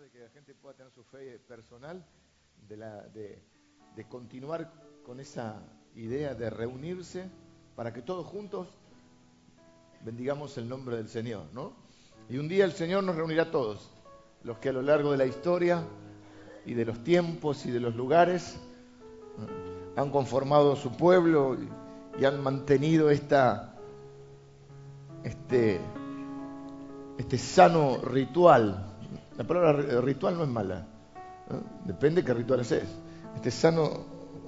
de que la gente pueda tener su fe personal, de, la, de, de continuar con esa idea de reunirse para que todos juntos bendigamos el nombre del Señor, ¿no? Y un día el Señor nos reunirá a todos, los que a lo largo de la historia y de los tiempos y de los lugares han conformado su pueblo y han mantenido esta, este, este sano ritual. La palabra ritual no es mala, ¿no? depende de qué ritual es. Este sano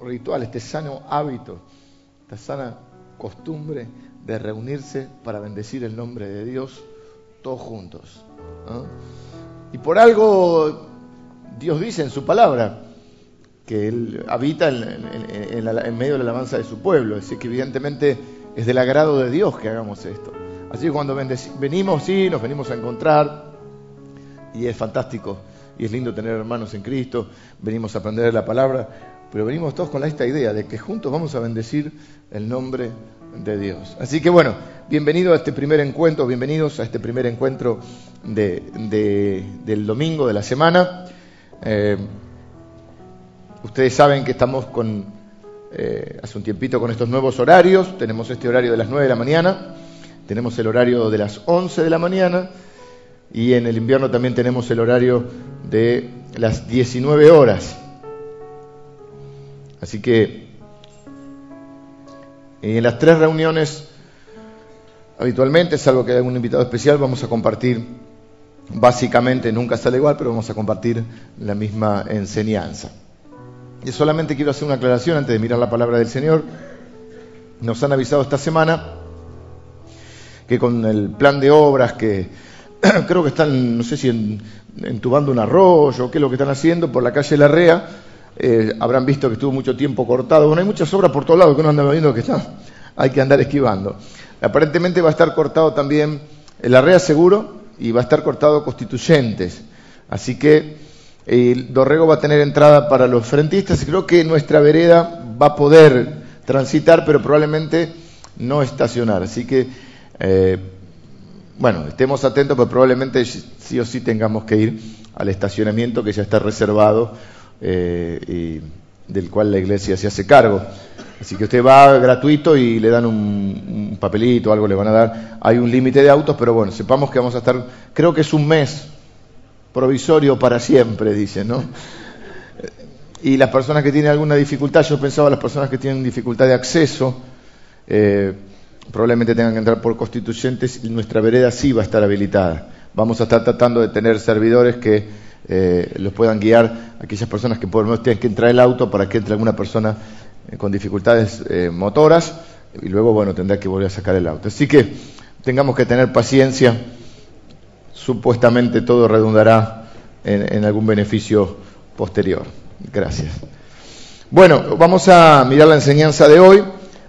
ritual, este sano hábito, esta sana costumbre de reunirse para bendecir el nombre de Dios todos juntos. Y por algo Dios dice en su palabra que Él habita en, en, medio de la alabanza de su pueblo, así que evidentemente es del agrado de Dios que hagamos esto. Así que cuando venimos, sí, nos venimos a encontrar y es fantástico y es lindo tener hermanos en Cristo, venimos a aprender la palabra, pero venimos todos con esta idea de que juntos vamos a bendecir el nombre de Dios. Así que bueno, bienvenido a este primer encuentro, bienvenidos a este primer encuentro de, de, del domingo de la semana. Eh, ustedes saben que estamos con, eh, hace un tiempito con estos nuevos horarios, tenemos este horario de las 9 de la mañana, tenemos el horario de las 11 de la mañana y en el invierno también tenemos el horario de las 19 horas. Así que en las tres reuniones, habitualmente, salvo que haya algún invitado especial, vamos a compartir, básicamente, nunca sale igual, pero vamos a compartir la misma enseñanza. Y solamente quiero hacer una aclaración antes de mirar la palabra del Señor. Nos han avisado esta semana que con el plan de obras que creo que están, no sé si en, entubando un arroyo, qué es lo que están haciendo por la calle Larrea, eh, habrán visto que estuvo mucho tiempo cortado. Bueno, hay muchas obras por todos lados que uno anda viendo que está, hay que andar esquivando. Aparentemente va a estar cortado también el Larrea seguro y va a estar cortado Constituyentes. Así que el Dorrego va a tener entrada para los frentistas creo que nuestra vereda va a poder transitar, pero probablemente no estacionar. Así que, eh, bueno, estemos atentos, pero probablemente sí o sí tengamos que ir al estacionamiento que ya está reservado eh, y del cual la iglesia se hace cargo. Así que usted va gratuito y le dan un, papelito, algo le van a dar. Hay un límite de autos, pero bueno, sepamos que vamos a estar, creo que es un mes provisorio para siempre, dice, ¿no? Y las personas que tienen alguna dificultad, yo pensaba las personas que tienen dificultad de acceso, eh, probablemente tengan que entrar por constituyentes y nuestra vereda sí va a estar habilitada. Vamos a estar tratando de tener servidores que eh, los puedan guiar a aquellas personas que por lo menos tienen que entrar el auto para que entre alguna persona eh, con dificultades eh, motoras y luego, bueno, tendrá que volver a sacar el auto. Así que tengamos que tener paciencia supuestamente todo redundará en, en, algún beneficio posterior. Gracias. Bueno, vamos a mirar la enseñanza de hoy.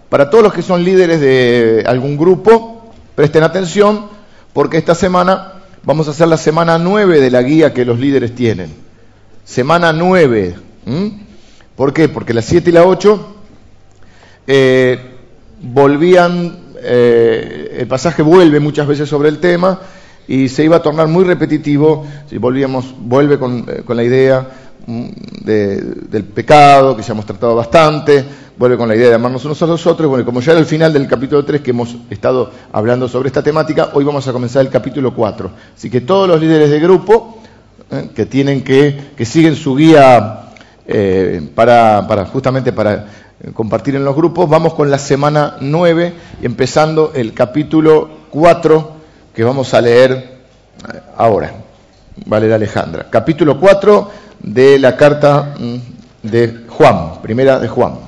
Para todos los que son líderes de algún grupo, presten atención porque esta semana vamos a hacer la semana 9 de la guía que los líderes tienen. Semana 9. ¿Mm? ¿Por qué? Porque la 7 y la 8 eh, volvían, eh, el pasaje vuelve muchas veces sobre el tema y se iba a tornar muy repetitivo si volvíamos, vuelve con, eh, la idea de, del pecado, que ya hemos tratado bastante, vuelve con la idea de amarnos unos a los otros, bueno, como ya era el final del capítulo 3 que hemos estado hablando sobre esta temática, hoy vamos a comenzar el capítulo 4. Así que todos los líderes de grupo eh, que tienen que, que siguen su guía eh, para, justamente para compartir en los grupos, vamos con la semana 9, empezando el capítulo 4 que vamos a leer ahora. Vale, Alejandra. Capítulo 4 de la carta de Juan, primera de Juan.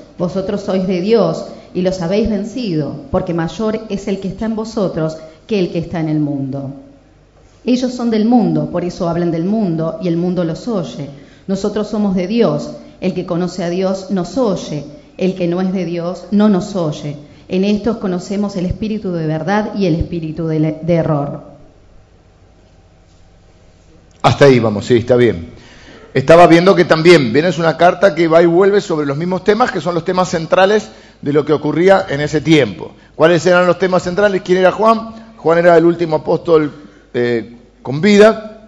vosotros sois de Dios y los habéis vencido, porque mayor es el que está en vosotros que el que está en el mundo. Ellos son del mundo, por eso hablan del mundo y el mundo los oye. Nosotros somos de Dios. El que conoce a Dios nos oye. El que no es de Dios no nos oye. En estos conocemos el espíritu de verdad y el espíritu de, de error. Hasta ahí vamos, sí, está bien. Estaba viendo que también viene una carta que va y vuelve sobre los mismos temas, que son los temas centrales de lo que ocurría en ese tiempo. ¿Cuáles eran los temas centrales? ¿Quién era Juan? Juan era el último apóstol eh, con vida,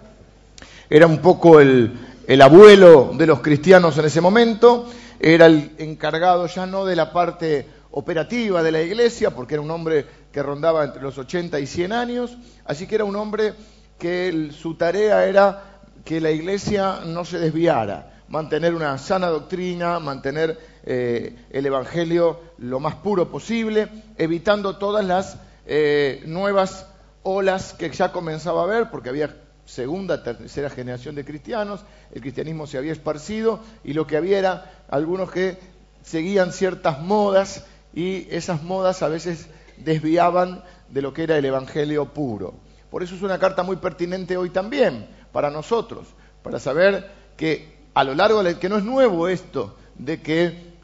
era un poco el, el abuelo de los cristianos en ese momento, era el encargado ya no de la parte operativa de la iglesia, porque era un hombre que rondaba entre los 80 y 100 años, así que era un hombre que su tarea era que la iglesia no se desviara, mantener una sana doctrina, mantener eh, el Evangelio lo más puro posible, evitando todas las eh, nuevas olas que ya comenzaba a haber, porque había segunda, tercera generación de cristianos, el cristianismo se había esparcido y lo que había era algunos que seguían ciertas modas y esas modas a veces desviaban de lo que era el Evangelio puro. Por eso es una carta muy pertinente hoy también para nosotros, para saber que a lo largo de que no es nuevo esto de que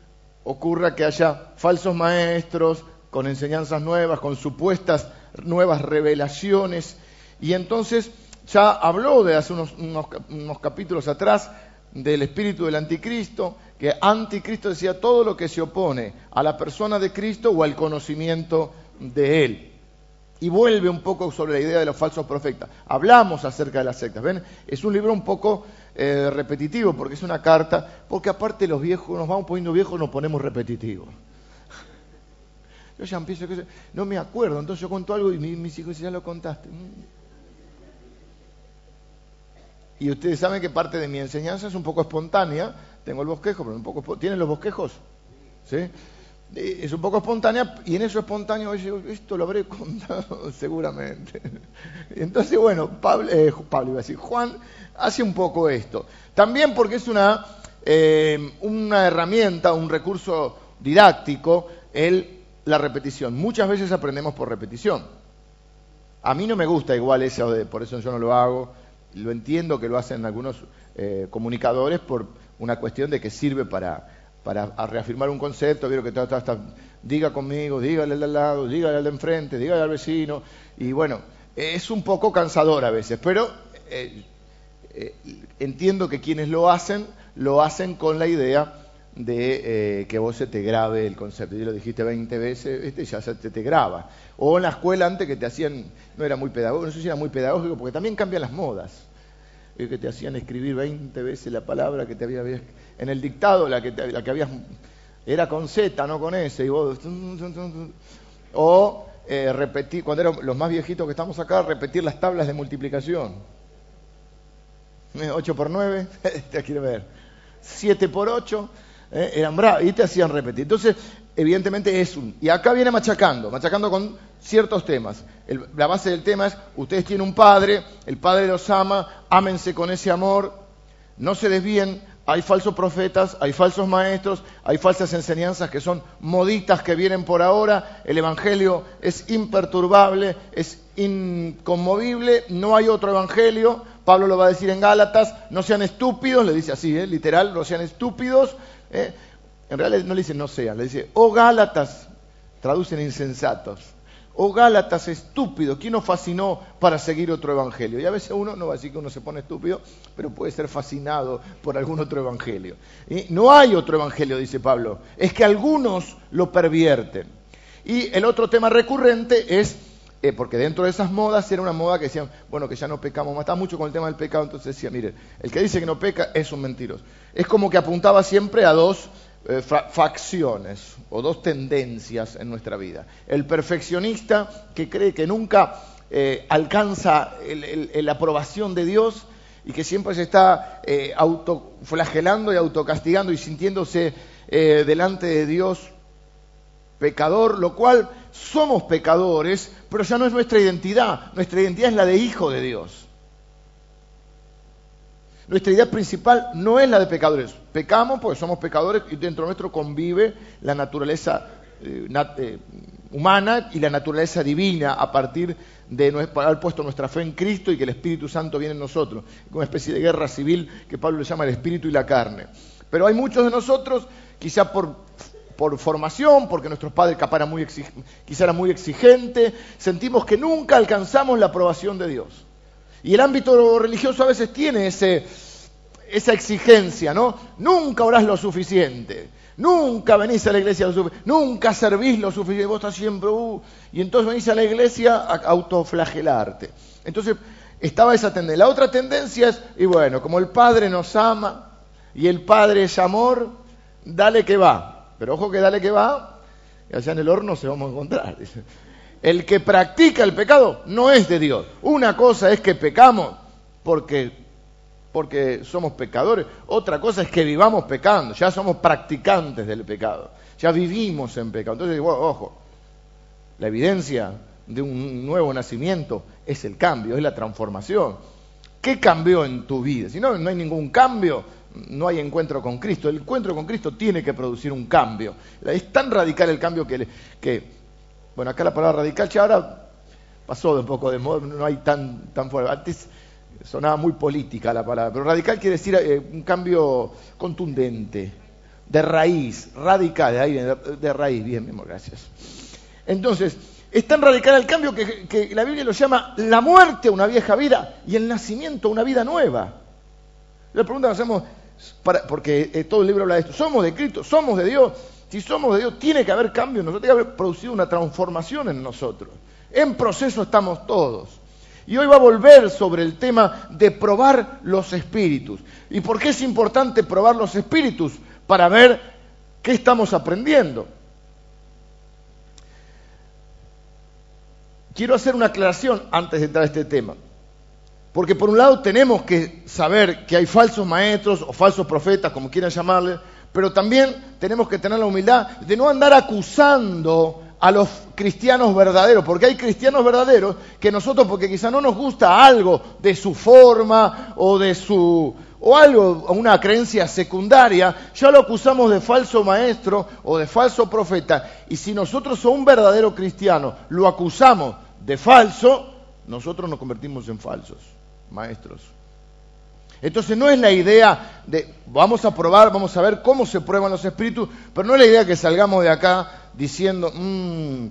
ocurra que haya falsos maestros con enseñanzas nuevas, con supuestas nuevas revelaciones. Y entonces ya habló de hace unos, unos, capítulos atrás del espíritu del anticristo, que anticristo decía todo lo que se opone a la persona de Cristo o al conocimiento de Él. Y vuelve un poco sobre la idea de los falsos profetas. Hablamos acerca de las sectas. ¿Ven? Es un libro un poco eh, repetitivo porque es una carta, porque aparte los viejos, nos vamos poniendo viejos, nos ponemos repetitivos. Yo ya empiezo, no me acuerdo, entonces yo cuento algo y mis hijos ya lo contaste. Y ustedes saben que parte de mi enseñanza es un poco espontánea. Tengo el bosquejo, pero un poco... ¿Tienen los bosquejos? ¿Sí? Eh, es un poco espontánea y en eso espontáneo esto lo habré contado seguramente. Entonces, bueno, Pablo, eh, Pablo iba a decir, Juan hace un poco esto. También porque es una, eh, una herramienta, un recurso didáctico, el la repetición. Muchas veces aprendemos por repetición. A mí no me gusta igual eso de, por eso yo no lo hago. Lo entiendo que lo hacen algunos comunicadores por una cuestión de que sirve para, para reafirmar un concepto. Vieron que todo, está, diga conmigo, dígale al lado, dígale al de enfrente, dígale al vecino. Y bueno, es un poco cansador a veces, pero eh, eh, entiendo que quienes lo hacen, lo hacen con la idea de eh, que vos se te grabe el concepto. Y lo dijiste 20 veces, este ya se te, graba. O en la escuela antes que te hacían, no era muy pedagógico, no sé si era muy pedagógico, porque también cambian las modas. Eh, que te hacían escribir 20 veces la palabra que te había... En el dictado la que, la que habías... Era con Z, no con S. Y. O eh, repetir, cuando eran los más viejitos que estamos acá, repetir las tablas de multiplicación. 8 por 9, te quiere ver. 7 por 8, ¿eh? eran bravos y te hacían repetir. Entonces, evidentemente es un... Y acá viene machacando, machacando con ciertos temas. la base del tema es, ustedes tienen un padre, el padre los ama, ámense con ese amor, no se desvíen, hay falsos profetas, hay falsos maestros, hay falsas enseñanzas que son moditas que vienen por ahora, el Evangelio es imperturbable, es inconmovible, no hay otro Evangelio, Pablo lo va a decir en Gálatas, no sean estúpidos, le dice así, ¿eh? literal, no sean estúpidos, ¿eh? En realidad no le dice no sean, le dice, oh Gálatas, traducen insensatos. Oh Gálatas estúpidos, ¿quién nos fascinó para seguir otro evangelio? Y a veces uno no va a decir que uno se pone estúpido, pero puede ser fascinado por algún otro evangelio. Y no hay otro evangelio, dice Pablo, es que algunos lo pervierten. Y el otro tema recurrente es, eh, porque dentro de esas modas era una moda que decían, bueno, que ya no pecamos más, está mucho con el tema del pecado, entonces decía, mire, el que dice que no peca es un mentiroso es como que apuntaba siempre a dos eh, facciones o dos tendencias en nuestra vida. El perfeccionista que cree que nunca eh, alcanza la aprobación de Dios y que siempre se está eh, autoflagelando y autocastigando y sintiéndose delante de Dios pecador, lo cual somos pecadores, pero ya no es nuestra identidad, nuestra identidad es la de hijo de Dios. Nuestra idea principal no es la de pecadores. Pecamos porque somos pecadores y dentro nuestro convive la naturaleza eh, eh, humana y la naturaleza divina a partir de haber puesto nuestra fe en Cristo y que el Espíritu Santo viene en nosotros, una especie de guerra civil que Pablo le llama el espíritu y la carne. Pero hay muchos de nosotros, quizá por, formación, porque nuestros padres muy quizá eran muy exigentes, sentimos que nunca alcanzamos la aprobación de Dios. Y el ámbito religioso a veces tiene esa exigencia, ¿no? Nunca orás lo suficiente, nunca venís a la iglesia lo suficiente, nunca servís lo suficiente, vos estás siempre, uh, y entonces venís a la iglesia a autoflagelarte. Entonces estaba esa tendencia. La otra tendencia es, y bueno, como el Padre nos ama y el Padre es amor, dale que va. Pero ojo que dale que va, y allá en el horno se vamos a encontrar. El que practica el pecado no es de Dios. Una cosa es que pecamos porque, porque somos pecadores, otra cosa es que vivamos pecando, ya somos practicantes del pecado, ya vivimos en pecado. Entonces, ojo, la evidencia de un nuevo nacimiento es el cambio, es la transformación. ¿Qué cambió en tu vida? Si no, no hay ningún cambio, no hay encuentro con Cristo. El encuentro con Cristo tiene que producir un cambio. Es tan radical el cambio que bueno, acá la palabra radical ya ahora pasó de un poco de moda, no hay tan, tan fuerte. Antes sonaba muy política la palabra, pero radical quiere decir eh, un cambio contundente, de raíz, radical, de, ahí, de, raíz, bien, mismo, gracias. Entonces, es tan radical el cambio que, la Biblia lo llama la muerte a una vieja vida y el nacimiento a una vida nueva. La pregunta que hacemos, porque eh, todo el libro habla de esto, ¿somos de Cristo? ¿Somos de Dios? Si somos de Dios, tiene que haber cambio en nosotros, tiene que haber producido una transformación en nosotros. En proceso estamos todos. Y hoy va a volver sobre el tema de probar los espíritus. ¿Y por qué es importante probar los espíritus? Para ver qué estamos aprendiendo. Quiero hacer una aclaración antes de entrar a este tema. Porque por un lado tenemos que saber que hay falsos maestros o falsos profetas, como quieran llamarle, pero también tenemos que tener la humildad de no andar acusando a los cristianos verdaderos, porque hay cristianos verdaderos que nosotros, porque quizá no nos gusta algo de su forma o de su o algo, una creencia secundaria, ya lo acusamos de falso maestro o de falso profeta. Y si nosotros a un verdadero cristiano lo acusamos de falso, nosotros nos convertimos en falsos maestros. Entonces no es la idea de vamos a probar, vamos a ver cómo se prueban los espíritus, pero no es la idea que salgamos de acá diciendo, mm,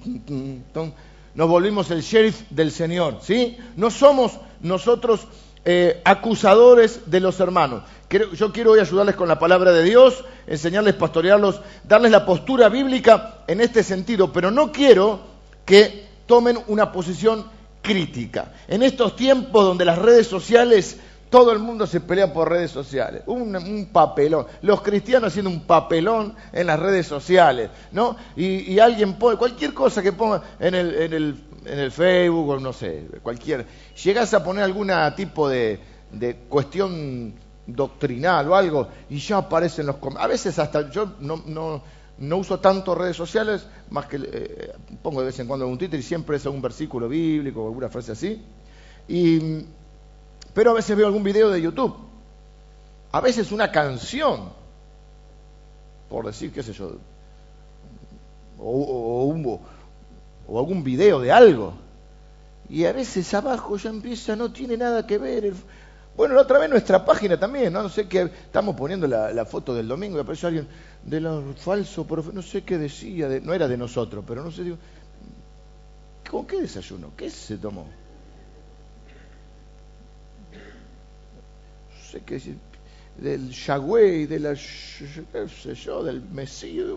nos volvimos el sheriff del Señor, ¿sí? No somos nosotros eh, acusadores de los hermanos. Yo quiero hoy ayudarles con la palabra de Dios, enseñarles, pastorearlos, darles la postura bíblica en este sentido, pero no quiero que tomen una posición crítica. En estos tiempos donde las redes sociales todo el mundo se pelea por redes sociales. Un, papelón. Los cristianos haciendo un papelón en las redes sociales, ¿no? Y, alguien pone, cualquier cosa que ponga en el, Facebook o no sé, cualquier. Llegas a poner algún tipo de, cuestión doctrinal o algo y ya aparecen los A veces hasta yo no uso tanto redes sociales, más que eh, pongo de vez en cuando algún Twitter y siempre es algún versículo bíblico o alguna frase así. Y pero a veces veo algún video de YouTube, a veces una canción, por decir, qué sé yo, o, o, algún video de algo, y a veces abajo ya empieza, no tiene nada que ver. Bueno, la otra vez nuestra página también, no, sé qué, estamos poniendo la, foto del domingo y apareció alguien de los falsos no sé qué decía, no era de nosotros, pero no sé, digo, ¿con qué desayuno? ¿Qué se tomó? Sé qué decir, del Yahweh, de la, sé yo, del Mesías.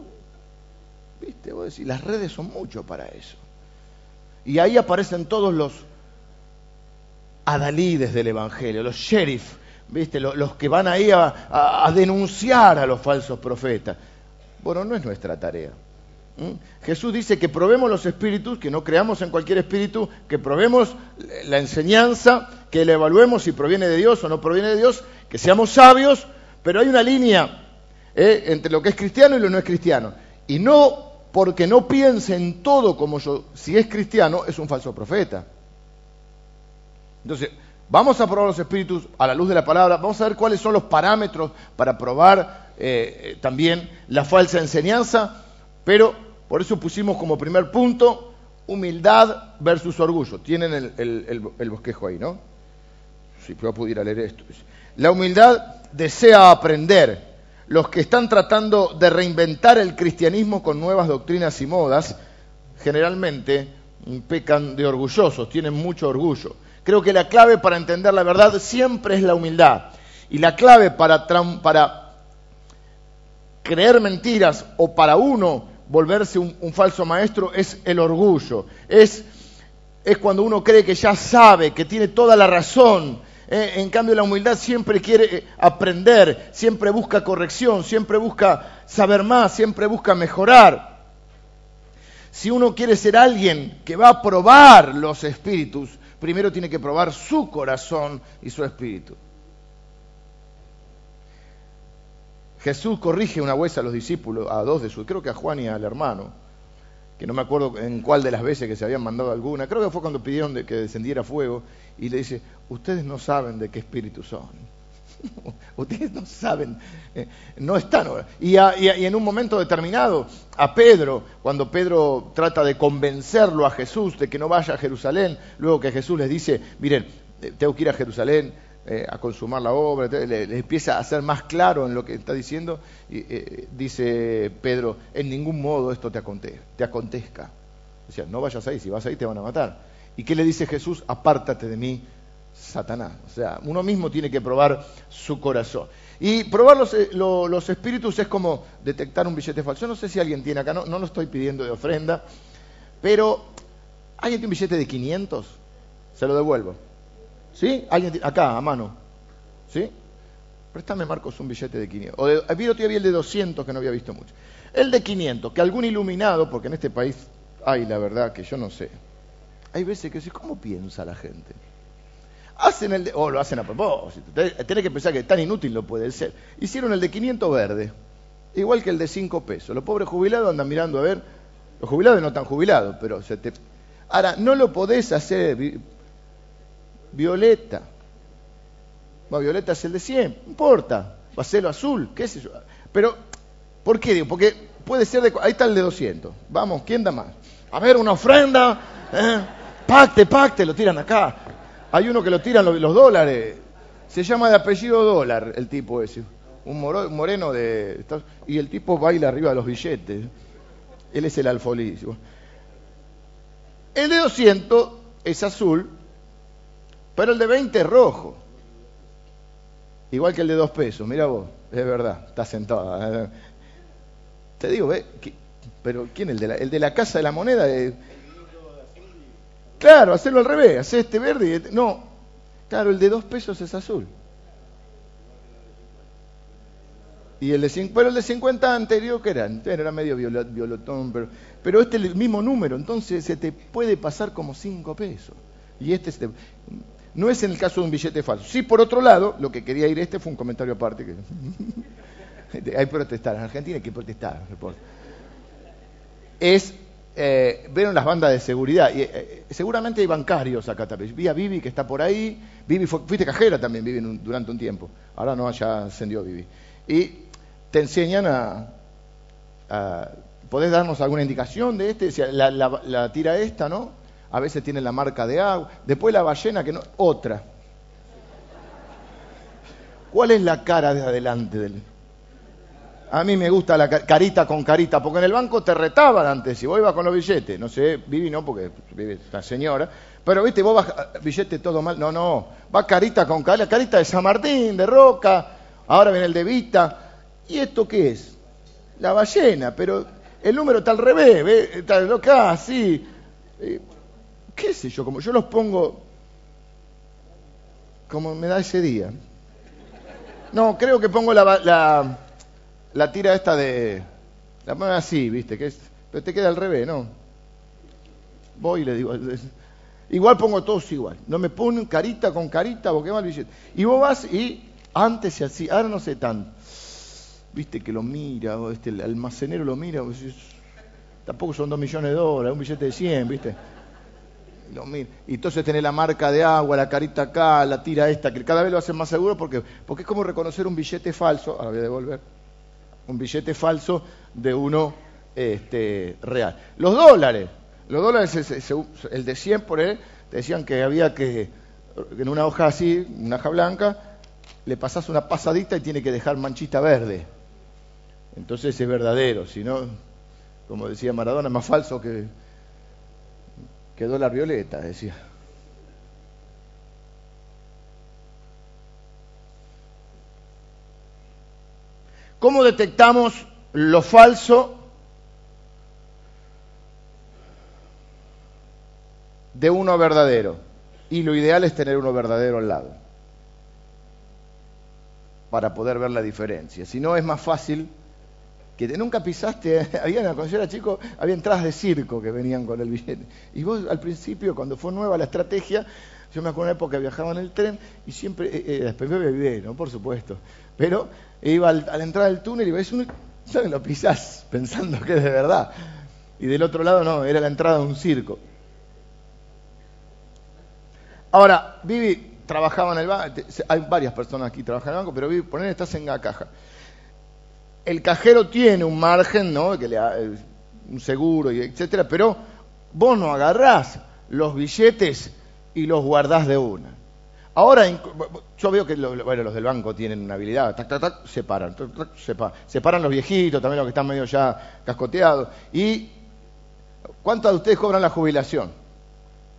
¿Viste? Vos decís, las redes son mucho para eso. Y ahí aparecen todos los adalides del Evangelio, los sheriff, ¿viste? Los, que van ahí a, a denunciar a los falsos profetas. Bueno, no es nuestra tarea. Jesús dice que probemos los espíritus, que no creamos en cualquier espíritu, que probemos la enseñanza, que la evaluemos si proviene de Dios o no proviene de Dios, que seamos sabios, pero hay una línea ¿eh? entre lo que es cristiano y lo no es cristiano. Y no porque no piense en todo como yo, si es cristiano, es un falso profeta. Entonces, vamos a probar los espíritus a la luz de la palabra, vamos a ver cuáles son los parámetros para probar eh, también la falsa enseñanza pero Por eso pusimos como primer punto humildad versus orgullo. Tienen el, bosquejo ahí, ¿no? Si yo pudiera leer esto. La humildad desea aprender. Los que están tratando de reinventar el cristianismo con nuevas doctrinas y modas, generalmente pecan de orgullosos, tienen mucho orgullo. Creo que la clave para entender la verdad siempre es la humildad. Y la clave para, para creer mentiras o para uno volverse un, falso maestro es el orgullo. Es, cuando uno cree que ya sabe, que tiene toda la razón. Eh, en cambio, la humildad siempre quiere eh, aprender, siempre busca corrección, siempre busca saber más, siempre busca mejorar. Si uno quiere ser alguien que va a probar los espíritus, primero tiene que probar su corazón y su espíritu. Jesús corrige una vez a los discípulos, a dos de sus, creo que a Juan y al hermano, que no me acuerdo en cuál de las veces que se habían mandado alguna, creo que fue cuando pidieron que descendiera fuego, y le dice, ustedes no saben de qué espíritu son. ustedes no saben, eh, no están. Y, y, en un momento determinado, a Pedro, cuando Pedro trata de convencerlo a Jesús de que no vaya a Jerusalén, luego que Jesús les dice, miren, eh, tengo que ir a Jerusalén, eh, a consumar la obra, le, empieza a ser más claro en lo que está diciendo, y, eh, dice Pedro, en ningún modo esto te, te acontezca. O sea, no vayas ahí, si vas ahí te van a matar. ¿Y qué le dice Jesús? Apártate de mí, Satanás. O sea, uno mismo tiene que probar su corazón. Y probar los, eh, espíritus es como detectar un billete falso. Yo no sé si alguien tiene acá, no, no lo estoy pidiendo de ofrenda, pero ¿alguien tiene un billete de 500? Se lo devuelvo. ¿Sí? ¿Alguien acá, a mano. ¿Sí? Préstame, Marcos, un billete de 500. O de, vi otro el de 200 que no había visto mucho. El de 500, que algún iluminado, porque en este país hay la verdad que yo no sé. Hay veces que dices, ¿cómo piensa la gente? Hacen el de, o lo hacen a propósito. Tenés que pensar que tan inútil no puede ser. Hicieron el de 500 verde, igual que el de 5 pesos. Los pobres jubilados andan mirando a ver, los jubilados no están jubilados, pero se te... Ahora, no lo podés hacer violeta. Bueno, violeta es el de 100, no importa. Va a ser lo azul, qué sé yo. Pero, ¿por qué digo? Porque puede ser de... Ahí está el de 200. Vamos, ¿quién da más? A ver, una ofrenda. ¿eh? Pacte, pacte, lo tiran acá. Hay uno que lo tiran los, dólares. Se llama de apellido dólar el tipo ese. Un moreno de... Y el tipo baila arriba de los billetes. Él es el alfolí. El de 200 es azul pero el de 20 es rojo. Igual que el de 2 pesos, mira vos, es verdad, está sentado. Te digo, ¿ve? pero ¿quién el de la, el de la casa de la moneda? Claro, hacerlo al revés, hacer este verde y este... No, claro, el de 2 pesos es azul. Y el de, pero el de 50 anterior, ¿qué era? Era medio violotón, pero, pero este es el mismo número, entonces se te puede pasar como 5 pesos. Y este, este no es en el caso de un billete falso. Sí, por otro lado, lo que quería ir este fue un comentario aparte. Que... hay que protestar, en Argentina hay que protestar. Es, eh, vieron las bandas de seguridad. Y, eh, seguramente hay bancarios acá también. Vi a Vivi que está por ahí. Vivi fuiste cajera también, Vivi, durante un tiempo. Ahora no, ya ascendió Vivi. Y te enseñan a, ¿Podés darnos alguna indicación de este? La tira esta, ¿no? A veces tiene la marca de agua, después la ballena que no, otra. ¿Cuál es la cara de adelante del? A mí me gusta la carita con carita, porque en el banco te retaban antes, si vos ibas con los billetes, no sé, Vivi no, porque vive esta señora, pero viste, vos vas, billete todo mal, no, no, va carita con carita, carita de San Martín, de Roca, ahora viene el de Vita, ¿y esto qué es? La ballena, pero el número está al revés, ¿ves? Está loca, así, qué sé yo, como yo los pongo como me da ese día. No, creo que pongo la, la, tira esta de... La pongo así, viste, que es, pero te queda al revés, ¿no? Voy y le digo... Igual pongo todos igual. No me ponen carita con carita, porque mal billete. Y vos vas y antes y así, ahora no sé tanto. Viste que lo mira, o este, el almacenero lo mira, tampoco son dos millones de dólares, un billete de 100, viste. Y entonces tenés la marca de agua, la carita acá, la tira esta, que cada vez lo hacen más seguro porque, porque es como reconocer un billete falso, ahora voy a devolver, un billete falso de uno este, real. Los dólares, los dólares, el de 100 por él, te decían que había que, en una hoja así, una hoja blanca, le pasas una pasadita y tiene que dejar manchita verde. Entonces es verdadero, si no, como decía Maradona, es más falso que, que dólar violeta, decía. ¿Cómo detectamos lo falso de uno verdadero? Y lo ideal es tener uno verdadero al lado para poder ver la diferencia. Si no, es más fácil que nunca pisaste, había cuando yo era chico, había entradas de circo que venían con el billete. Y vos al principio, cuando fue nueva la estrategia, yo me acuerdo una época que viajaba en el tren y siempre, eh, eh, después me bebé, ¿no? Por supuesto. Pero iba a la entrada del túnel y ves uno, ¿sabes? Lo pisás pensando que es de verdad. Y del otro lado no, era la entrada de un circo. Ahora, Vivi trabajaba en el banco, hay varias personas aquí que trabajan en el banco, pero Vivi, poner estás en la caja. El cajero tiene un margen, ¿no? Que le un seguro y etcétera, pero vos no agarrás los billetes y los guardás de una. Ahora, yo veo que los del banco tienen una habilidad, tac, tac, tac, separan, separan, separan los viejitos, también los que están medio ya cascoteados. ¿Y cuántos de ustedes cobran la jubilación?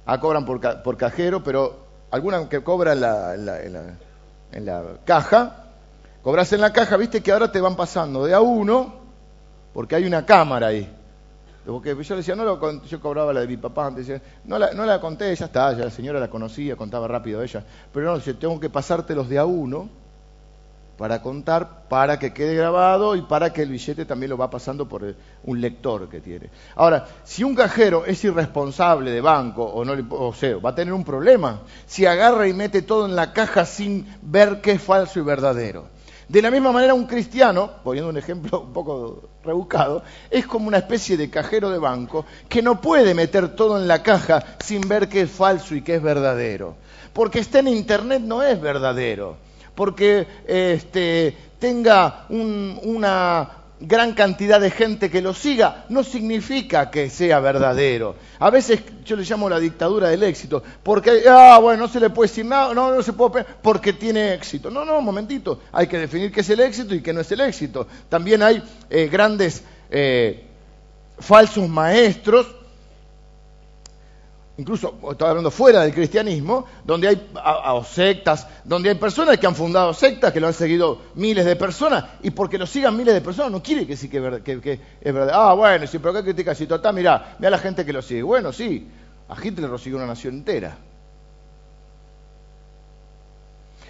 Ah, cobran por, cajero, pero alguna que cobra en la, en la, caja, cobras en la caja, viste que ahora te van pasando de a uno, porque hay una cámara ahí. Porque yo le decía, no lo yo cobraba la de mi papá, antes, no, la, no la conté, ya está, ya la señora la conocía, contaba rápido ella. Pero no, yo tengo que pasártelos de a uno para contar, para que quede grabado y para que el billete también lo va pasando por un lector que tiene. Ahora, si un cajero es irresponsable de banco o no, o sea, va a tener un problema si agarra y mete todo en la caja sin ver qué es falso y verdadero. De la misma manera, un cristiano, poniendo un ejemplo un poco rebuscado, es como una especie de cajero de banco que no puede meter todo en la caja sin ver qué es falso y qué es verdadero. Porque está en Internet no es verdadero. Porque este, tenga una, gran cantidad de gente que lo siga, no significa que sea verdadero. A veces yo le llamo la dictadura del éxito, porque, ah, bueno, no se le puede decir nada, no, no se puede, porque tiene éxito. No, no, un momentito, hay que definir qué es el éxito y qué no es el éxito. También hay eh, grandes eh, falsos maestros incluso estoy hablando fuera del cristianismo, donde hay sectas, donde hay personas que han fundado sectas, que lo han seguido miles de personas, y porque lo sigan miles de personas no quiere que sí que, es verdad. Ah, bueno, sí, pero ¿qué critica si total? Mira, mira la gente que lo sigue. Bueno, sí, a Hitler lo sigue una nación entera.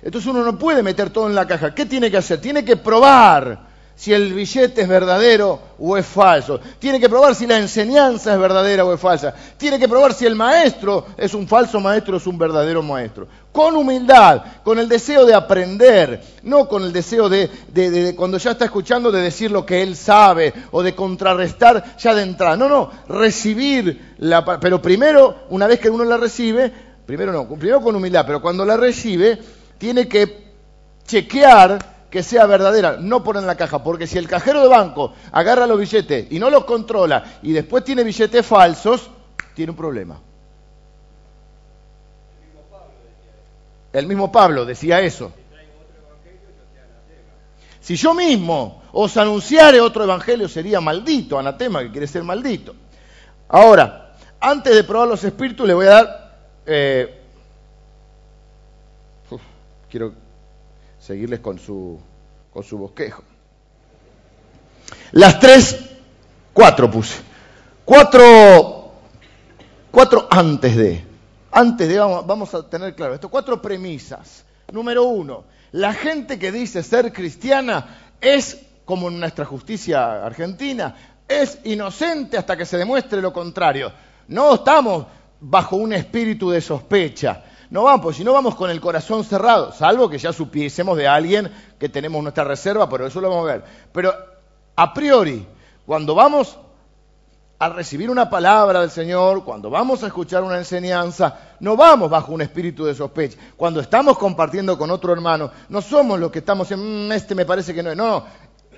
Entonces uno no puede meter todo en la caja. ¿Qué tiene que hacer? Tiene que probar si el billete es verdadero o es falso. Tiene que probar si la enseñanza es verdadera o es falsa. Tiene que probar si el maestro es un falso maestro o es un verdadero maestro. Con humildad, con el deseo de aprender, no con el deseo de, cuando ya está escuchando de decir lo que él sabe o de contrarrestar ya de entrada. No, no, recibir la... Pero primero, una vez que uno la recibe, primero no, primero con humildad, pero cuando la recibe, tiene que chequear que sea verdadera, no poner en la caja, porque si el cajero de banco agarra los billetes y no los controla y después tiene billetes falsos, tiene un problema. El mismo Pablo decía eso. Si yo mismo os anunciare otro evangelio sería maldito, anatema, que quiere ser maldito. Ahora, antes de probar los espíritus, le voy a dar... Eh, quiero seguirles con su, con su bosquejo. Las tres, cuatro puse. Cuatro, cuatro antes de. Antes de, vamos, vamos a tener claro esto, cuatro premisas. Número uno, la gente que dice ser cristiana es, como en nuestra justicia argentina, es inocente hasta que se demuestre lo contrario. No estamos bajo un espíritu de sospecha. No vamos, pues si no vamos con el corazón cerrado, salvo que ya supiésemos de alguien que tenemos nuestra reserva, pero eso lo vamos a ver. Pero a priori, cuando vamos a recibir una palabra del Señor, cuando vamos a escuchar una enseñanza, no vamos bajo un espíritu de sospecha. Cuando estamos compartiendo con otro hermano, no somos los que estamos en, mm, este me parece que no es. No, no.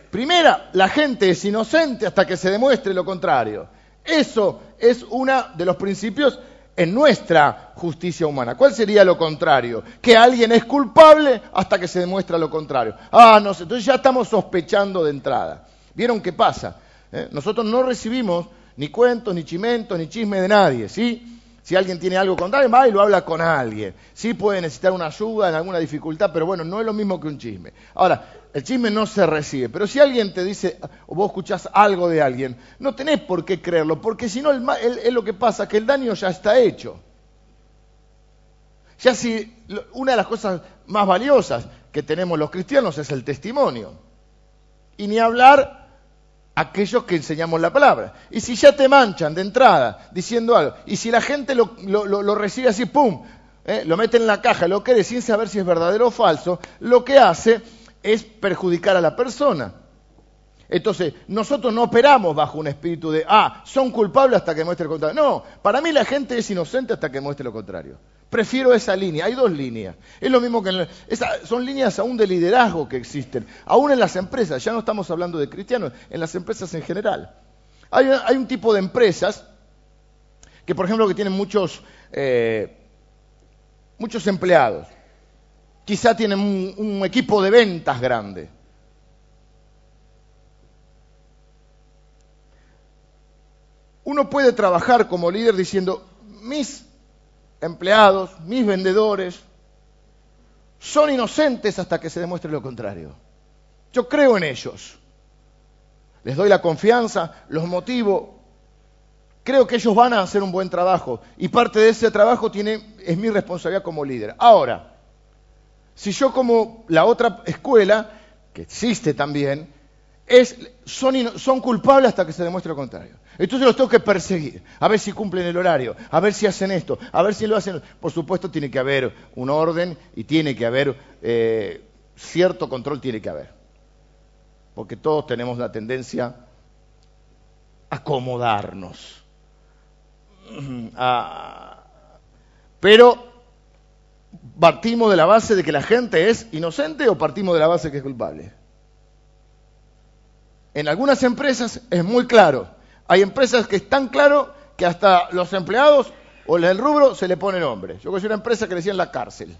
Primera, la gente es inocente hasta que se demuestre lo contrario. Eso es uno de los principios en nuestra justicia humana. ¿Cuál sería lo contrario? Que alguien es culpable hasta que se demuestra lo contrario. Ah, no sé, entonces ya estamos sospechando de entrada. ¿Vieron qué pasa? ¿Eh? Nosotros no recibimos ni cuentos, ni chimentos, ni chisme de nadie, ¿sí? Si alguien tiene algo contrario, va y lo habla con alguien. Sí puede necesitar una ayuda en alguna dificultad, pero bueno, no es lo mismo que un chisme. Ahora, el chisme no se recibe, pero si alguien te dice, o vos escuchás algo de alguien, no tenés por qué creerlo, porque si no, es lo que pasa, que el daño ya está hecho. Ya si una de las cosas más valiosas que tenemos los cristianos es el testimonio. Y ni hablar aquellos que enseñamos la palabra. Y si ya te manchan de entrada diciendo algo, y si la gente lo, recibe así, ¡pum!, ¿eh? lo mete en la caja, lo quiere sin saber si es verdadero o falso, lo que hace es perjudicar a la persona. Entonces, nosotros no operamos bajo un espíritu de, ah, son culpables hasta que muestre el contrario. No, para mí la gente es inocente hasta que muestre lo contrario. Prefiero esa línea. Hay dos líneas. Es lo mismo que en son líneas aún de liderazgo que existen. Aún en las empresas, ya no estamos hablando de cristianos, en las empresas en general. Hay, un tipo de empresas que, por ejemplo, que tienen muchos, eh, muchos empleados. Quizá tienen un equipo de ventas grande. Uno puede trabajar como líder diciendo, mis empleados, mis vendedores, son inocentes hasta que se demuestre lo contrario. Yo creo en ellos. Les doy la confianza, los motivo. Creo que ellos van a hacer un buen trabajo y parte de ese trabajo tiene, es mi responsabilidad como líder. Ahora, si yo como la otra escuela, que existe también, es, son, son culpables hasta que se demuestre lo contrario. Entonces los tengo que perseguir, a ver si cumplen el horario, a ver si hacen esto, a ver si lo hacen. Por supuesto tiene que haber un orden y tiene que haber eh, cierto control, tiene que haber. Porque todos tenemos la tendencia a acomodarnos. pero partimos de la base de que la gente es inocente o partimos de la base que es culpable. En algunas empresas es muy claro hay empresas que están claro que hasta los empleados o el rubro se le pone nombre. Yo conocí una empresa que le decían la cárcel.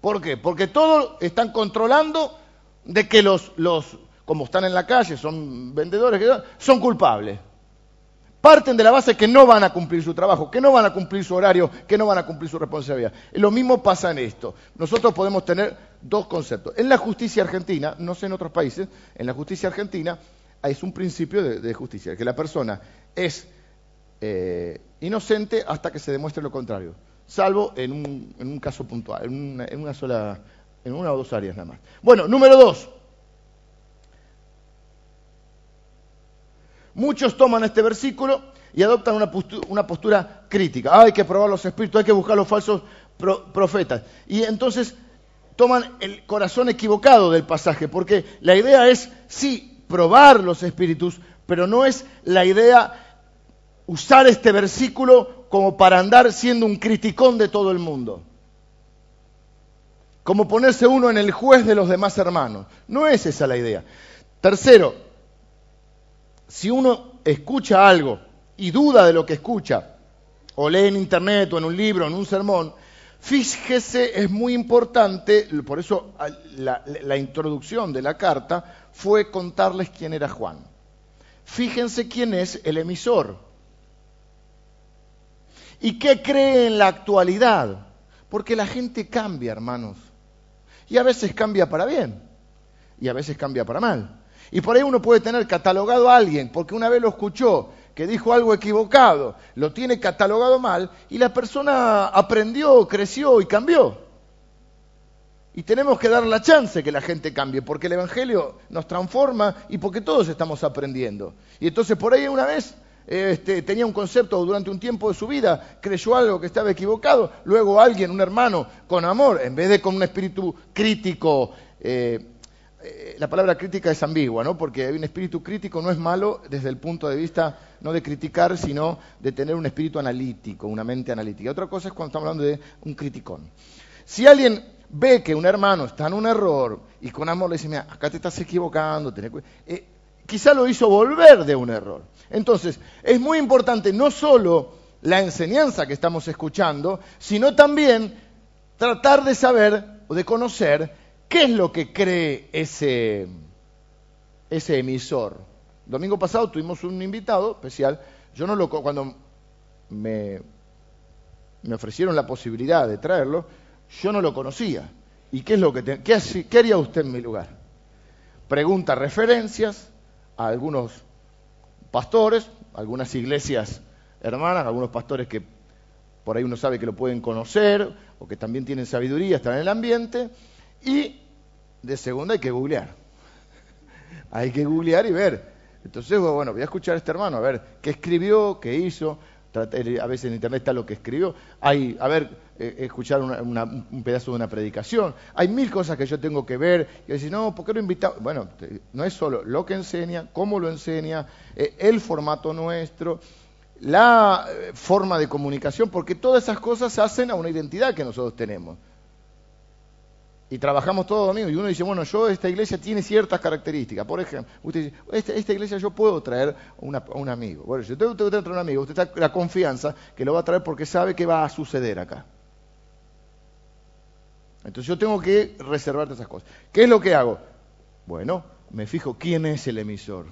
¿Por qué? Porque todos están controlando de que los, los como están en la calle, son vendedores, son culpables. Parten de la base que no van a cumplir su trabajo, que no van a cumplir su horario, que no van a cumplir su responsabilidad. lo mismo pasa en esto. Nosotros podemos tener dos conceptos. En la justicia argentina, no sé en otros países, en la justicia argentina es un principio de, justicia, que la persona es eh, inocente hasta que se demuestre lo contrario, salvo en un, caso puntual, en una, sola, en una o dos áreas nada más. Bueno, número dos. Muchos toman este versículo y adoptan una postura, crítica. Hay que probar los espíritus, hay que buscar los falsos profetas. Y entonces toman el corazón equivocado del pasaje, porque la idea es, sí, probar los espíritus, pero no es la idea usar este versículo como para andar siendo un criticón de todo el mundo. Como ponerse uno en el juez de los demás hermanos. No es esa la idea. Tercero, si uno escucha algo y duda de lo que escucha, o lee en internet o en un libro, en un sermón, fíjese, es muy importante, por eso la, la introducción de la carta fue contarles quién era Juan. Fíjense quién es el emisor. ¿Y qué cree en la actualidad? Porque la gente cambia, hermanos. Y a veces cambia para bien. Y a veces cambia para mal. Y por ahí uno puede tener catalogado a alguien, porque una vez lo escuchó, que dijo algo equivocado, lo tiene catalogado mal, y la persona aprendió, creció y cambió. Y tenemos que dar la chance que la gente cambie, porque el Evangelio nos transforma y porque todos estamos aprendiendo. Y entonces por ahí una vez este, tenía un concepto durante un tiempo de su vida, creyó algo que estaba equivocado, luego alguien, un hermano, con amor, en vez de con un espíritu crítico, eh, eh, la palabra crítica es ambigua, ¿no? Porque un espíritu crítico no es malo desde el punto de vista no de criticar, sino de tener un espíritu analítico, una mente analítica. Otra cosa es cuando estamos hablando de un criticón. Si alguien ve que un hermano está en un error y con amor le dice, mira, acá te estás equivocando, eh, quizá lo hizo volver de un error. Entonces, es muy importante no solo la enseñanza que estamos escuchando, sino también tratar de saber o de conocer qué es lo que cree ese, ese emisor. Domingo pasado tuvimos un invitado especial, yo no lo cuando me, me ofrecieron la posibilidad de traerlo, yo no lo conocía. ¿Y qué es lo que qué, qué haría usted en mi lugar? Pregunta referencias a algunos pastores, algunas iglesias hermanas, algunos pastores que por ahí uno sabe que lo pueden conocer o que también tienen sabiduría, están en el ambiente. Y de segunda hay que googlear. hay que googlear y ver. Entonces, bueno, voy a escuchar a este hermano, a ver qué escribió, qué hizo. A veces en internet está lo que escribió. Hay, a ver, eh, escuchar un pedazo de una predicación. Hay mil cosas que yo tengo que ver. Y decir, no, ¿por qué lo invitado? Bueno, no es solo lo que enseña, cómo lo enseña, eh, el formato nuestro la eh, forma de comunicación, porque todas esas cosas hacen a una identidad que nosotros tenemos. Y trabajamos todos domingo y uno dice, bueno, yo, esta iglesia tiene ciertas características. Por ejemplo, usted dice, esta, iglesia yo puedo traer a un amigo. Bueno, si usted, usted traer a un amigo, usted está la confianza que lo va a traer porque sabe que va a suceder acá. Entonces yo tengo que reservar esas cosas. ¿Qué es lo que hago? Bueno, me fijo quién es el emisor.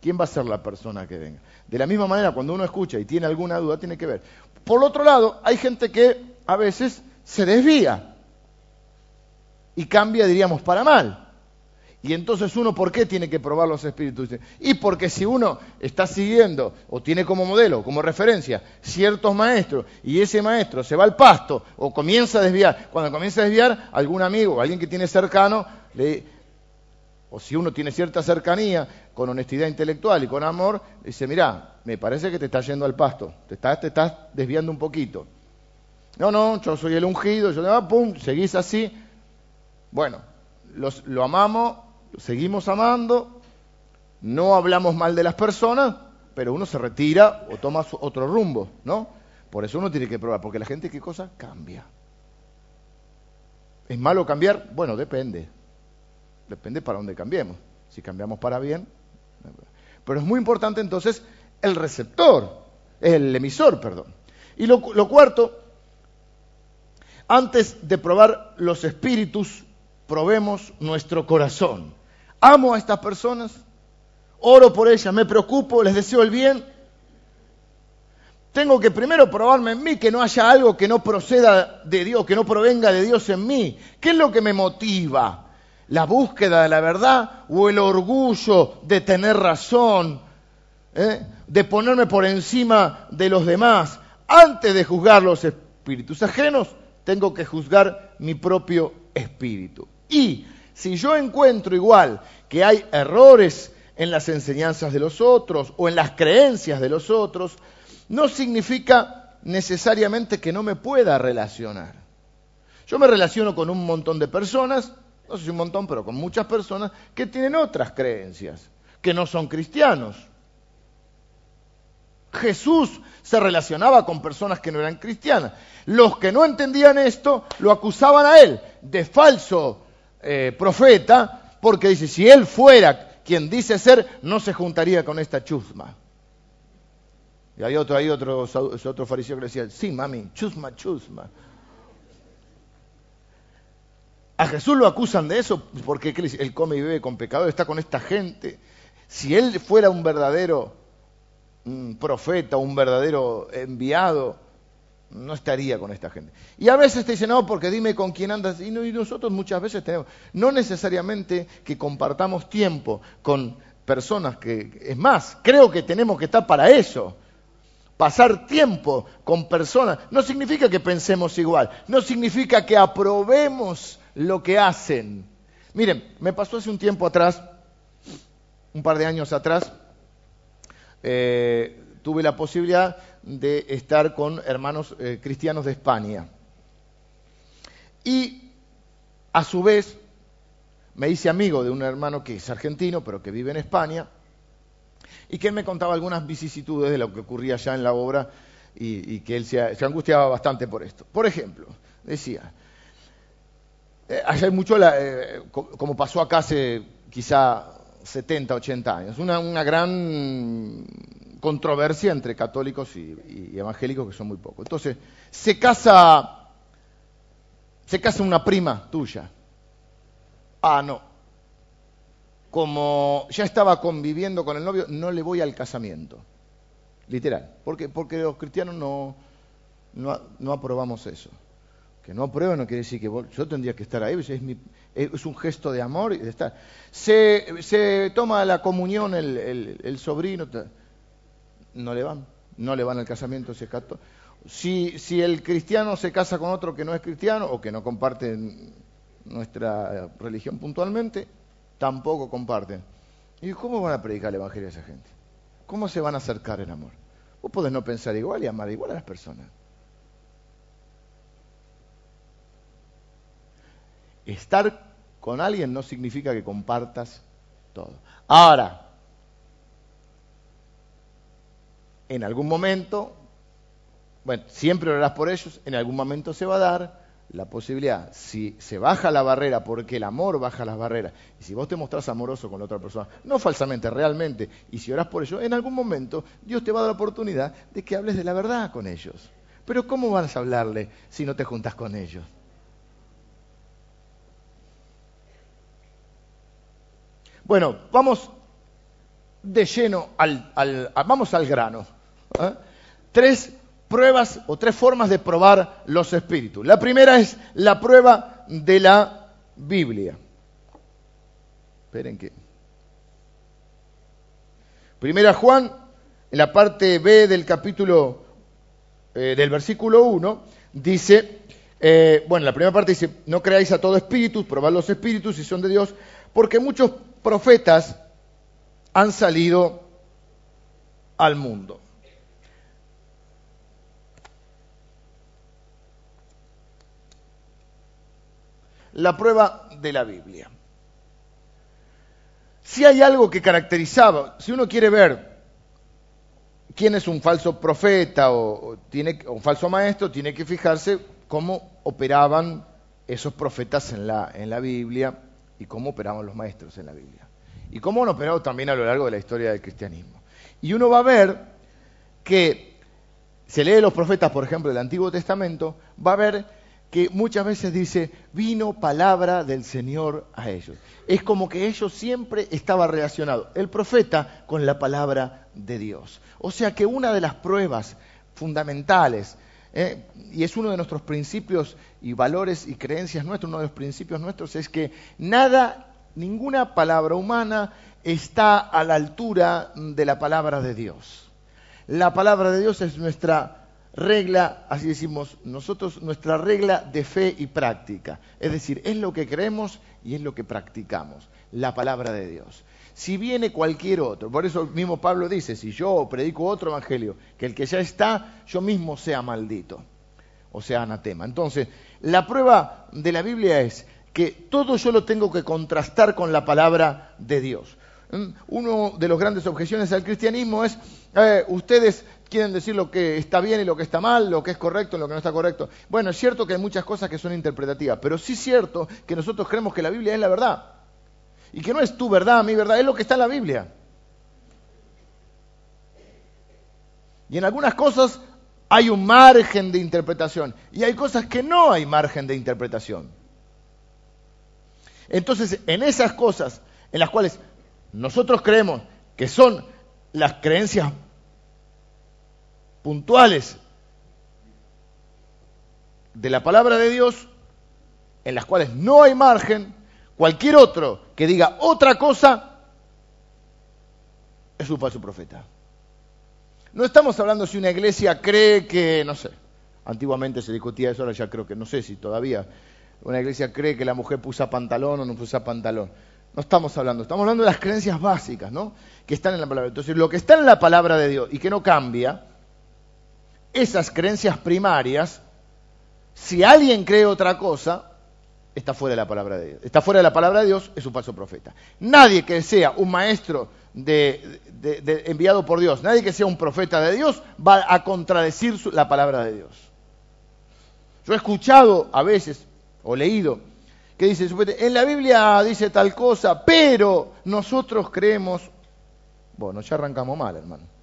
¿Quién va a ser la persona que venga? De la misma manera, cuando uno escucha y tiene alguna duda, tiene que ver. Por otro lado, hay gente que a veces se desvía y cambia, diríamos, para mal. Y entonces uno, ¿por qué tiene que probar los espíritus? Y porque si uno está siguiendo o tiene como modelo, como referencia, ciertos maestros, y ese maestro se va al pasto o comienza a desviar, cuando comienza a desviar, algún amigo alguien que tiene cercano, le, o si uno tiene cierta cercanía, con honestidad intelectual y con amor, dice, mira, me parece que te estás yendo al pasto, te estás, te estás desviando un poquito. No, no, yo soy el ungido, yo, ah, pum, seguís así. Bueno, lo amamos, seguimos amando, no hablamos mal de las personas, pero uno se retira o toma otro rumbo, ¿no? Por eso uno tiene que probar, porque la gente, ¿qué cosa? Cambia. ¿Es malo cambiar? Bueno, depende. Depende para dónde cambiemos. Si cambiamos para bien. Pero es muy importante entonces el receptor, el emisor, perdón. Y lo, cuarto, antes de probar los espíritus, probemos nuestro corazón. Amo a estas personas, oro por ellas, me preocupo, les deseo el bien. Tengo que primero probarme en mí que no haya algo que no proceda de Dios, que no provenga de Dios en mí. ¿Qué es lo que me motiva? la búsqueda de la verdad o el orgullo de tener razón, ¿eh? de ponerme por encima de los demás. Antes de juzgar los espíritus ajenos, tengo que juzgar mi propio espíritu. Y si yo encuentro igual que hay errores en las enseñanzas de los otros o en las creencias de los otros, no significa necesariamente que no me pueda relacionar. Yo me relaciono con un montón de personas no sé si un montón, pero con muchas personas que tienen otras creencias, que no son cristianos. Jesús se relacionaba con personas que no eran cristianas. Los que no entendían esto lo acusaban a él de falso eh, profeta, porque dice, si él fuera quien dice ser, no se juntaría con esta chusma. Y hay otro, hay otro, otro fariseo que le decía, sí, mami, chusma, chusma. A Jesús lo acusan de eso porque él come y bebe con pecadores, está con esta gente. Si él fuera un verdadero profeta, un verdadero enviado, no estaría con esta gente. Y a veces te dicen, no, porque dime con quién andas. Y, nosotros muchas veces tenemos, no necesariamente que compartamos tiempo con personas que, es más, creo que tenemos que estar para eso. Pasar tiempo con personas no significa que pensemos igual, no significa que aprobemos lo que hacen. Miren, me pasó hace un tiempo atrás, un par de años atrás, eh, tuve la posibilidad de estar con hermanos eh, cristianos de España. Y a su vez me hice amigo de un hermano que es argentino, pero que vive en España, y que me contaba algunas vicisitudes de lo que ocurría allá en la obra y, que él se angustiaba bastante por esto. Por ejemplo, decía, eh, hay mucho, eh, como pasó acá hace quizá 70, 80 años, una gran controversia entre católicos y, evangélicos que son muy pocos. Entonces, se casa, se casa una prima tuya. Ah, no. Como ya estaba conviviendo con el novio, no le voy al casamiento. Literal. Porque, porque los cristianos no, no, aprobamos eso. Que no aprueben no quiere decir que yo tendría que estar ahí, es, es, un gesto de amor y de estar. Se, se toma la comunión el sobrino, no le van, no le van al casamiento si es Si, si el cristiano se casa con otro que no es cristiano o que no comparte nuestra religión puntualmente, tampoco comparten. ¿Y cómo van a predicar el evangelio a esa gente? ¿Cómo se van a acercar en amor? Vos podés no pensar igual y amar igual a las personas. Estar con alguien no significa que compartas todo. Ahora, en algún momento, bueno, siempre orarás por ellos, en algún momento se va a dar la posibilidad, si se baja la barrera, porque el amor baja las barreras, y si vos te mostrás amoroso con la otra persona, no falsamente, realmente, y si orás por ellos, en algún momento Dios te va a dar la oportunidad de que hables de la verdad con ellos. Pero ¿cómo vas a hablarle si no te juntas con ellos? Bueno, vamos de lleno al, vamos al grano. ¿Eh? Tres pruebas o tres formas de probar los espíritus. La primera es la prueba de la Biblia. Esperen que. Primera Juan, en la parte B del capítulo, eh, del versículo 1, dice, eh, bueno, la primera parte dice, no creáis a todo espíritu, probad los espíritus si son de Dios, porque muchos profetas han salido al mundo. La prueba de la Biblia. Si hay algo que caracterizaba, si uno quiere ver quién es un falso profeta o, tiene, un falso maestro, tiene que fijarse cómo operaban esos profetas en la, en la Biblia y cómo operaban los maestros en la Biblia. Y cómo han operado también a lo largo de la historia del cristianismo. Y uno va a ver que, se lee los profetas, por ejemplo, del Antiguo Testamento, va a ver que muchas veces dice, vino palabra del Señor a ellos. Es como que ellos siempre estaba relacionado, el profeta, con la palabra de Dios. O sea que una de las pruebas fundamentales, eh, y es uno de nuestros principios y valores y creencias nuestros, uno de los principios nuestros, es que nada, ninguna palabra humana está a la altura de la palabra de Dios. La palabra de Dios es nuestra regla, así decimos nosotros, nuestra regla de fe y práctica. Es decir, es lo que creemos y es lo que practicamos, la palabra de Dios. Si viene cualquier otro, por eso mismo Pablo dice, si yo predico otro evangelio, que el que ya está, yo mismo sea maldito, o sea anatema. Entonces, la prueba de la Biblia es que todo yo lo tengo que contrastar con la palabra de Dios. ¿Mm? Uno de los grandes objeciones al cristianismo es, eh, ustedes quieren decir lo que está bien y lo que está mal, lo que es correcto y lo que no está correcto. Bueno, es cierto que hay muchas cosas que son interpretativas, pero sí es cierto que nosotros creemos que la Biblia es la verdad. Y que no es tu verdad, mi verdad, es lo que está en la Biblia. Y en algunas cosas hay un margen de interpretación y hay cosas que no hay margen de interpretación. Entonces, en esas cosas en las cuales nosotros creemos que son las creencias puntuales de la palabra de Dios, en las cuales no hay margen, cualquier otro que diga otra cosa es un falso profeta. No estamos hablando si una iglesia cree que, no sé, antiguamente se discutía eso, ahora ya creo que no sé si todavía una iglesia cree que la mujer puso pantalón o no puso pantalón. No estamos hablando, estamos hablando de las creencias básicas, ¿no? Que están en la palabra. Entonces, lo que está en la palabra de Dios y que no cambia, esas creencias primarias, si alguien cree otra cosa, está fuera de la palabra de Dios. Está fuera de la palabra de Dios, es un falso profeta. Nadie que sea un maestro de, enviado por Dios, nadie que sea un profeta de Dios, va a contradecir la palabra de Dios. Yo he escuchado a veces, o leído, que dice, en la Biblia dice tal cosa, pero nosotros creemos, bueno, ya arrancamos mal, hermano.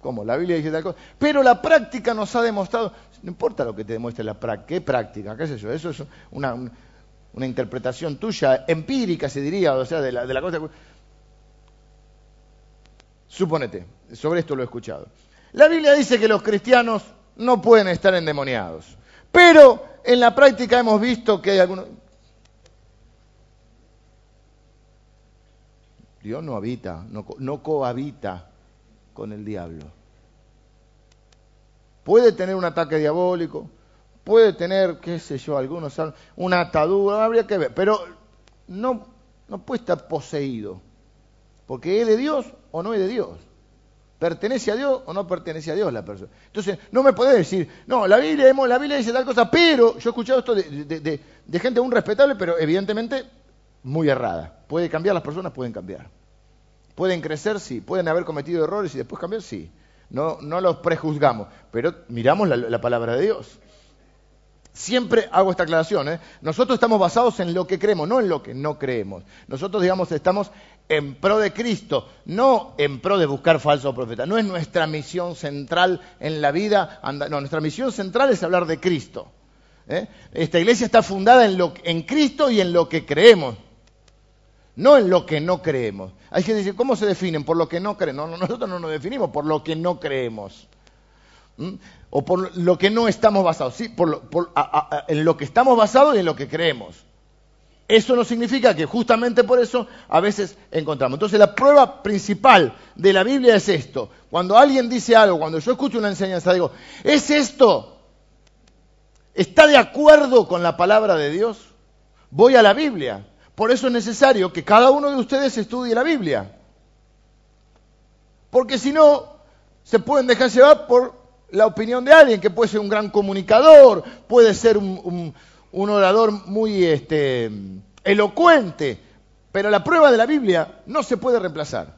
¿Cómo? La Biblia dice tal cosa. Pero la práctica nos ha demostrado, no importa lo que te demuestre la práctica, ¿qué práctica? ¿Qué es eso? Eso es una, una interpretación tuya, empírica se diría, o sea, de la, de la cosa. Suponete, sobre esto lo he escuchado. La Biblia dice que los cristianos no pueden estar endemoniados, pero en la práctica hemos visto que hay algunos... Dios no habita, no, no cohabita con el diablo. Puede tener un ataque diabólico, puede tener, qué sé yo, algunos una atadura, habría que ver, pero no, no puede estar poseído, porque es de Dios o no es de Dios. ¿Pertenece a Dios o no pertenece a Dios la persona? Entonces, no me podés decir, no, la Biblia, la Biblia dice tal cosa, pero yo he escuchado esto de, de gente muy respetable, pero evidentemente muy errada. ¿Puede cambiar las personas? Pueden cambiar. ¿Pueden crecer? Sí. ¿Pueden haber cometido errores y después cambiar? Sí. No, los prejuzgamos, pero miramos la palabra de Dios. Siempre hago esta aclaración. ¿eh? Nosotros estamos basados en lo que creemos, no en lo que no creemos. Nosotros, digamos, estamos en pro de Cristo, no en pro de buscar falsos profetas. No es nuestra misión central en la vida. No, nuestra misión central es hablar de Cristo. ¿eh? Esta iglesia está fundada en, lo, en Cristo y en lo que creemos, no en lo que no creemos. Hay gente que dice, ¿cómo se definen? Por lo que no creen. No, nosotros no nos definimos por lo que no creemos. ¿Mm? o por lo que no estamos basados, sí, por en lo que estamos basados y en lo que creemos. Eso no significa que justamente por eso a veces encontramos. Entonces la prueba principal de la Biblia es esto. Cuando alguien dice algo, cuando yo escucho una enseñanza, digo, ¿es esto? ¿Está de acuerdo con la palabra de Dios? Voy a la Biblia. Por eso es necesario que cada uno de ustedes estudie la Biblia. Porque si no, se pueden dejar llevar por la opinión de alguien que puede ser un gran comunicador, puede ser un, orador muy este, elocuente, pero la prueba de la Biblia no se puede reemplazar.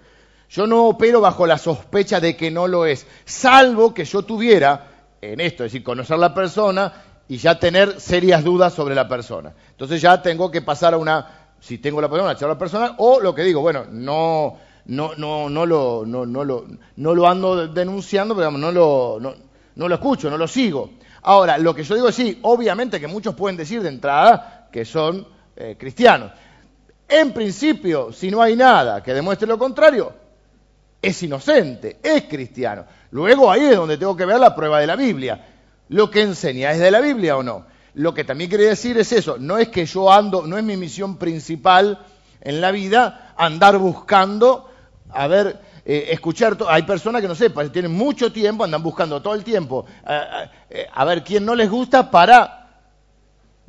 yo no opero bajo la sospecha de que no lo es, salvo que yo tuviera en esto, es decir, conocer la persona y ya tener serias dudas sobre la persona. Entonces ya tengo que pasar a una si tengo la persona, charla personal, o lo que digo, bueno, no, no, no, no, lo, no, no, lo, no lo ando denunciando, pero no lo, no, no lo escucho, no lo sigo. Ahora, lo que yo digo es sí, obviamente que muchos pueden decir de entrada que son eh, cristianos. En principio, si no hay nada que demuestre lo contrario, es inocente, es cristiano. Luego ahí es donde tengo que ver la prueba de la Biblia. Lo que enseña es de la Biblia o no. Lo que también quiere decir es eso, no es que yo ando, no es mi misión principal en la vida andar buscando, a ver, eh, escuchar, hay personas que no sé, tienen mucho tiempo, andan buscando todo el tiempo, eh, a ver quién no les gusta para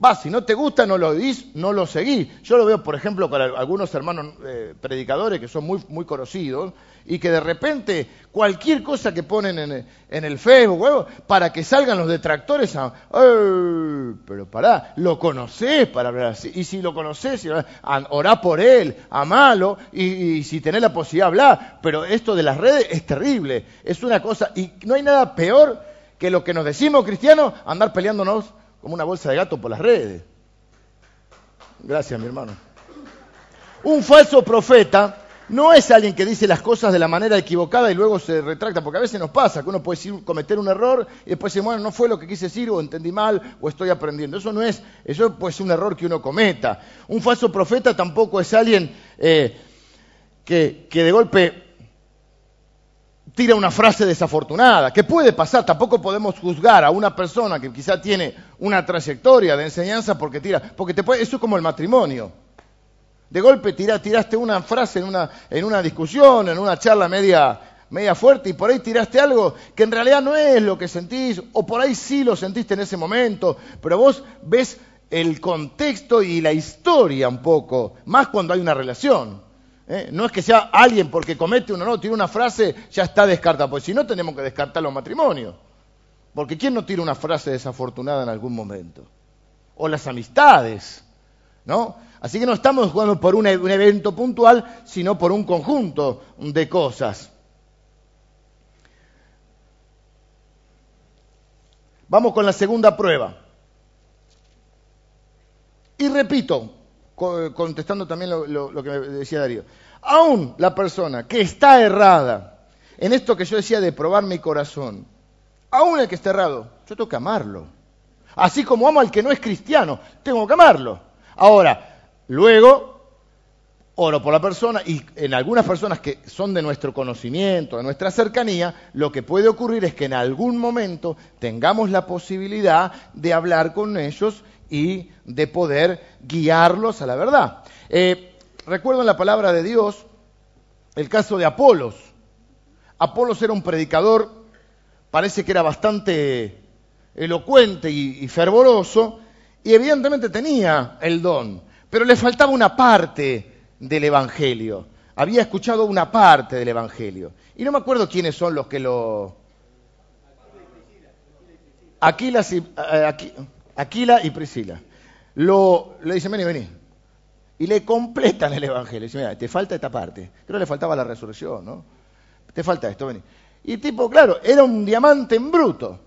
Va, si no te gusta, no lo oís, no lo seguís. Yo lo veo, por ejemplo, con algunos hermanos eh, predicadores que son muy, muy conocidos y que de repente cualquier cosa que ponen en, el Facebook, para que salgan los detractores, a, pero pará, lo conocés para hablar así. Y si lo conocés, orá por él, amalo, y, y si tenés la posibilidad, hablar. Pero esto de las redes es terrible, es una cosa, y no hay nada peor que lo que nos decimos cristianos, andar peleándonos como una bolsa de gato por las redes. Gracias, mi hermano. Un falso profeta no es alguien que dice las cosas de la manera equivocada y luego se retracta, porque a veces nos pasa que uno puede decir, cometer un error y después dice, bueno, no fue lo que quise decir o entendí mal o estoy aprendiendo. Eso no es, eso puede ser un error que uno cometa. Un falso profeta tampoco es alguien eh, que de golpe tira una frase desafortunada, que puede pasar, tampoco podemos juzgar a una persona que quizá tiene una trayectoria de enseñanza porque tira, porque te puede, eso es como el matrimonio. De golpe tiraste una frase en una, en una discusión, en una charla media, media fuerte y por ahí tiraste algo que en realidad no es lo que sentís, o por ahí sí lo sentiste en ese momento, pero vos ves el contexto y la historia un poco, más cuando hay una relación. ¿Eh? No es que sea alguien porque comete uno, no, tira una frase, ya está descartada, porque si no tenemos que descartar los matrimonios. Porque ¿quién no tira una frase desafortunada en algún momento? O las amistades, ¿no? Así que no estamos jugando por un, un evento puntual, sino por un conjunto de cosas. Vamos con la segunda prueba. Y repito, contestando también lo, que decía Darío, aún la persona que está errada, en esto que yo decía de probar mi corazón, aún el que está errado, yo tengo que amarlo. Así como amo al que no es cristiano, tengo que amarlo. Ahora, luego oro por la persona y en algunas personas que son de nuestro conocimiento, de nuestra cercanía, lo que puede ocurrir es que en algún momento tengamos la posibilidad de hablar con ellos y de poder guiarlos a la verdad. Eh, recuerdo en la palabra de Dios el caso de Apolos. Apolos era un predicador, parece que era bastante elocuente y, fervoroso, y evidentemente tenía el don, pero le faltaba una parte del Evangelio. Había escuchado una parte del Evangelio. Y no me acuerdo quiénes son los que lo... Aquila, y, eh, Aquila y Priscila. Lo, le dicen, vení, vení. Y le completan el Evangelio. Dice, mira, te falta esta parte. Creo que le faltaba la resurrección, ¿no? Te falta esto, vení. Y el tipo, claro, era un diamante en bruto.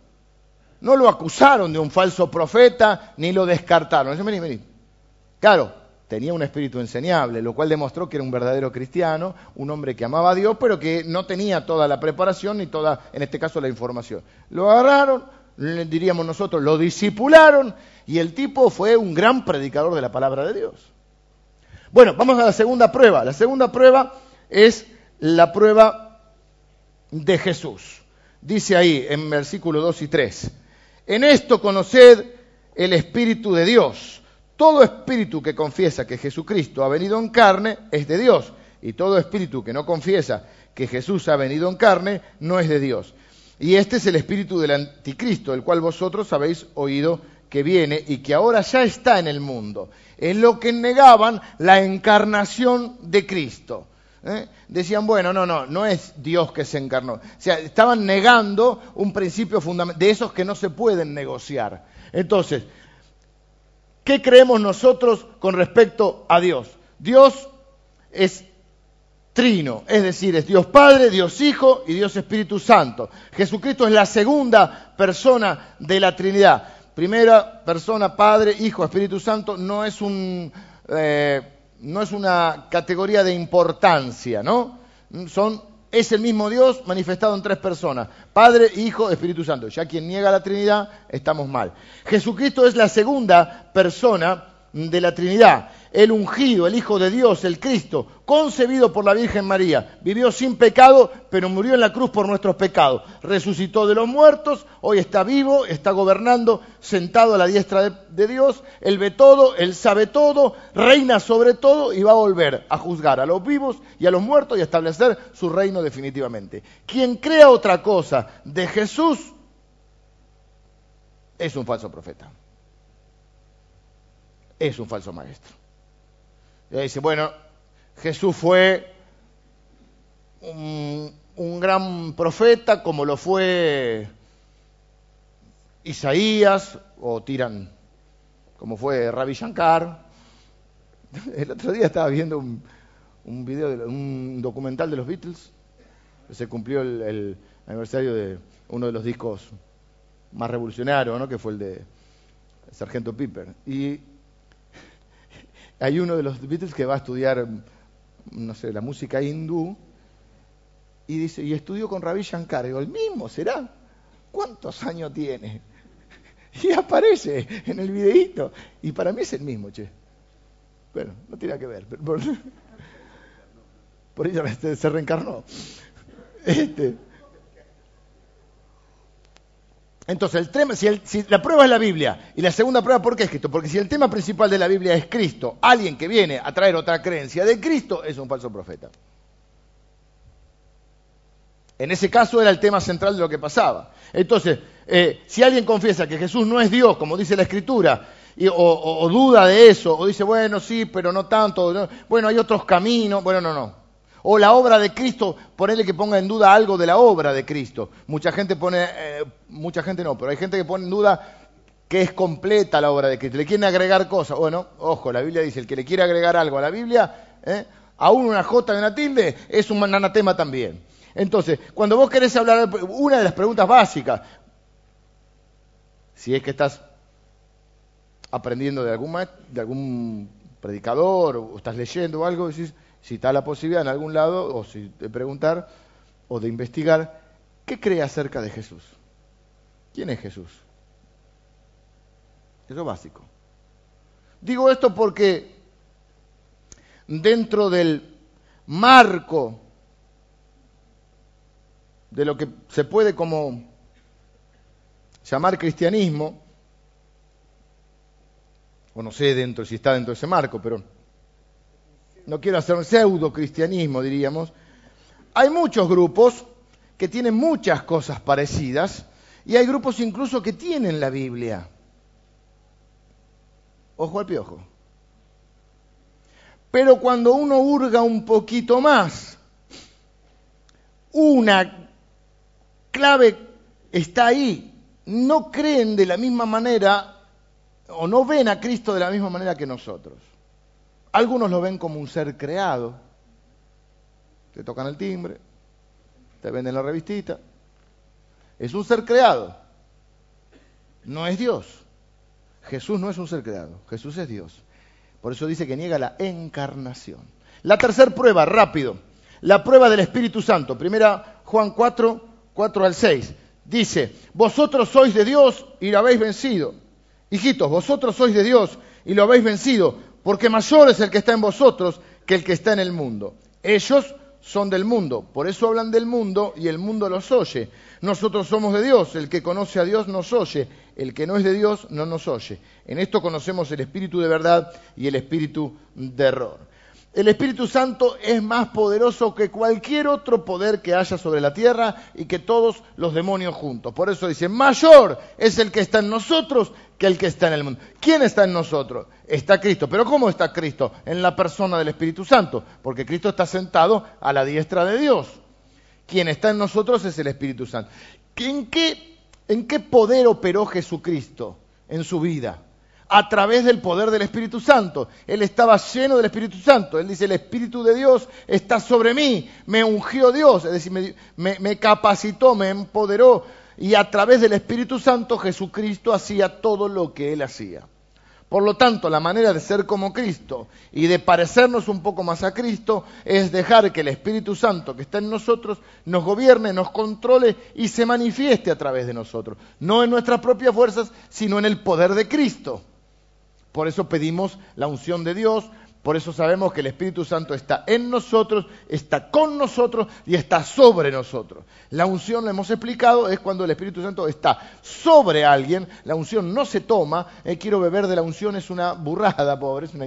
No lo acusaron de un falso profeta, ni lo descartaron. Dice, vení, vení. Claro, tenía un espíritu enseñable, lo cual demostró que era un verdadero cristiano, un hombre que amaba a Dios, pero que no tenía toda la preparación ni toda, en este caso, la información. Lo agarraron, diríamos nosotros, lo discipularon y el tipo fue un gran predicador de la palabra de Dios. Bueno, vamos a la segunda prueba. La segunda prueba es la prueba de Jesús. Dice ahí en versículo 2 y 3, en esto conoced el Espíritu de Dios. Todo espíritu que confiesa que Jesucristo ha venido en carne es de Dios, y todo espíritu que no confiesa que Jesús ha venido en carne no es de Dios. Y este es el espíritu del anticristo, el cual vosotros habéis oído que viene y que ahora ya está en el mundo. Es lo que negaban la encarnación de Cristo. ¿eh? Decían, bueno, no, no, no es Dios que se encarnó. O sea, estaban negando un principio fundamental, de esos que no se pueden negociar. Entonces, ¿qué creemos nosotros con respecto a Dios? Dios es trino, es decir, es Dios Padre, Dios Hijo y Dios Espíritu Santo. Jesucristo es la segunda persona de la Trinidad. Primera persona, Padre, Hijo, Espíritu Santo, no es, un, eh, no es una categoría de importancia, ¿no? Son, es el mismo Dios manifestado en tres personas, Padre, Hijo, Espíritu Santo. Ya quien niega la Trinidad, estamos mal. Jesucristo es la segunda persona de la Trinidad el ungido, el Hijo de Dios, el Cristo, concebido por la Virgen María, vivió sin pecado, pero murió en la cruz por nuestros pecados, resucitó de los muertos, hoy está vivo, está gobernando, sentado a la diestra de, Dios, él ve todo, él sabe todo, reina sobre todo y va a volver a juzgar a los vivos y a los muertos y a establecer su reino definitivamente. Quien crea otra cosa de Jesús es un falso profeta. Es un falso maestro. Y dice, bueno, Jesús fue un, gran profeta como lo fue Isaías, o tiran como fue Ravi Shankar. El otro día estaba viendo un, video, de, un documental de los Beatles. Se cumplió el, aniversario de uno de los discos más revolucionarios, ¿no? que fue el de Sargento Piper. Y hay uno de los Beatles que va a estudiar, no sé, la música hindú, y dice, y estudió con Ravi Shankar. Digo, el mismo será. ¿Cuántos años tiene? Y aparece en el videíto. Y para mí es el mismo, che. Bueno, no tiene que ver. por, por ella se reencarnó. Este, Entonces, el tema, si, la prueba es la Biblia y la segunda prueba, ¿por qué es Cristo? Porque si el tema principal de la Biblia es Cristo, alguien que viene a traer otra creencia de Cristo es un falso profeta. En ese caso era el tema central de lo que pasaba. Entonces, eh, si alguien confiesa que Jesús no es Dios, como dice la Escritura, o, duda de eso, o dice, bueno, sí, pero no tanto, bueno, hay otros caminos, bueno, no, no. O la obra de Cristo, ponerle que ponga en duda algo de la obra de Cristo. Mucha gente pone, eh, mucha gente no, pero hay gente que pone en duda que es completa la obra de Cristo. Le quieren agregar cosas. Bueno, ojo, la Biblia dice, el que le quiere agregar algo a la Biblia, ¿eh? aún una J y una tilde, es un anatema también. Entonces, cuando vos querés hablar, una de las preguntas básicas, si es que estás aprendiendo de algún, de algún predicador o estás leyendo algo, decís, si está la posibilidad en algún lado, o si de preguntar o de investigar, ¿qué cree acerca de Jesús? ¿Quién es Jesús? Eso es básico. Digo esto porque dentro del marco de lo que se puede como llamar cristianismo, o no sé dentro si está dentro de ese marco, pero no quiero hacer un pseudo cristianismo, diríamos. Hay muchos grupos que tienen muchas cosas parecidas y hay grupos incluso que tienen la Biblia. Ojo al piojo. Pero cuando uno hurga un poquito más, una clave está ahí. No creen de la misma manera o no ven a Cristo de la misma manera que nosotros. Algunos lo ven como un ser creado. Te tocan el timbre, te venden la revistita. Es un ser creado. No es Dios. Jesús no es un ser creado. Jesús es Dios. Por eso dice que niega la encarnación. La tercera prueba, rápido. La prueba del Espíritu Santo. Primera Juan 4, 4 al 6. Dice, vosotros sois de Dios y lo habéis vencido Hijitos, vosotros sois de Dios y lo habéis vencido, porque mayor es el que está en vosotros que el que está en el mundo. Ellos son del mundo, por eso hablan del mundo y el mundo los oye. Nosotros somos de Dios, el que conoce a Dios nos oye, el que no es de Dios no nos oye. En esto conocemos el espíritu de verdad y el espíritu de error. El Espíritu Santo es más poderoso que cualquier otro poder que haya sobre la tierra y que todos los demonios juntos. Por eso dice, mayor es el que está en nosotros que el que está en el mundo. ¿Quién está en nosotros? Está Cristo. ¿Pero cómo está Cristo? En la persona del Espíritu Santo. Porque Cristo está sentado a la diestra de Dios. Quien está en nosotros es el Espíritu Santo. ¿En qué, en qué poder operó Jesucristo en su vida? A través del poder del Espíritu Santo. Él estaba lleno del Espíritu Santo. Él dice, el Espíritu de Dios está sobre mí, me ungió Dios, es decir, me, capacitó, me empoderó. Y a través del Espíritu Santo Jesucristo hacía todo lo que él hacía. Por lo tanto, la manera de ser como Cristo y de parecernos un poco más a Cristo es dejar que el Espíritu Santo que está en nosotros nos gobierne, nos controle y se manifieste a través de nosotros. No en nuestras propias fuerzas, sino en el poder de Cristo. Por eso pedimos la unción de Dios, por eso sabemos que el Espíritu Santo está en nosotros, está con nosotros y está sobre nosotros. La unción, lo hemos explicado, es cuando el Espíritu Santo está sobre alguien. La unción no se toma. Eh, quiero beber de la unción es una burrada, pobre, es una,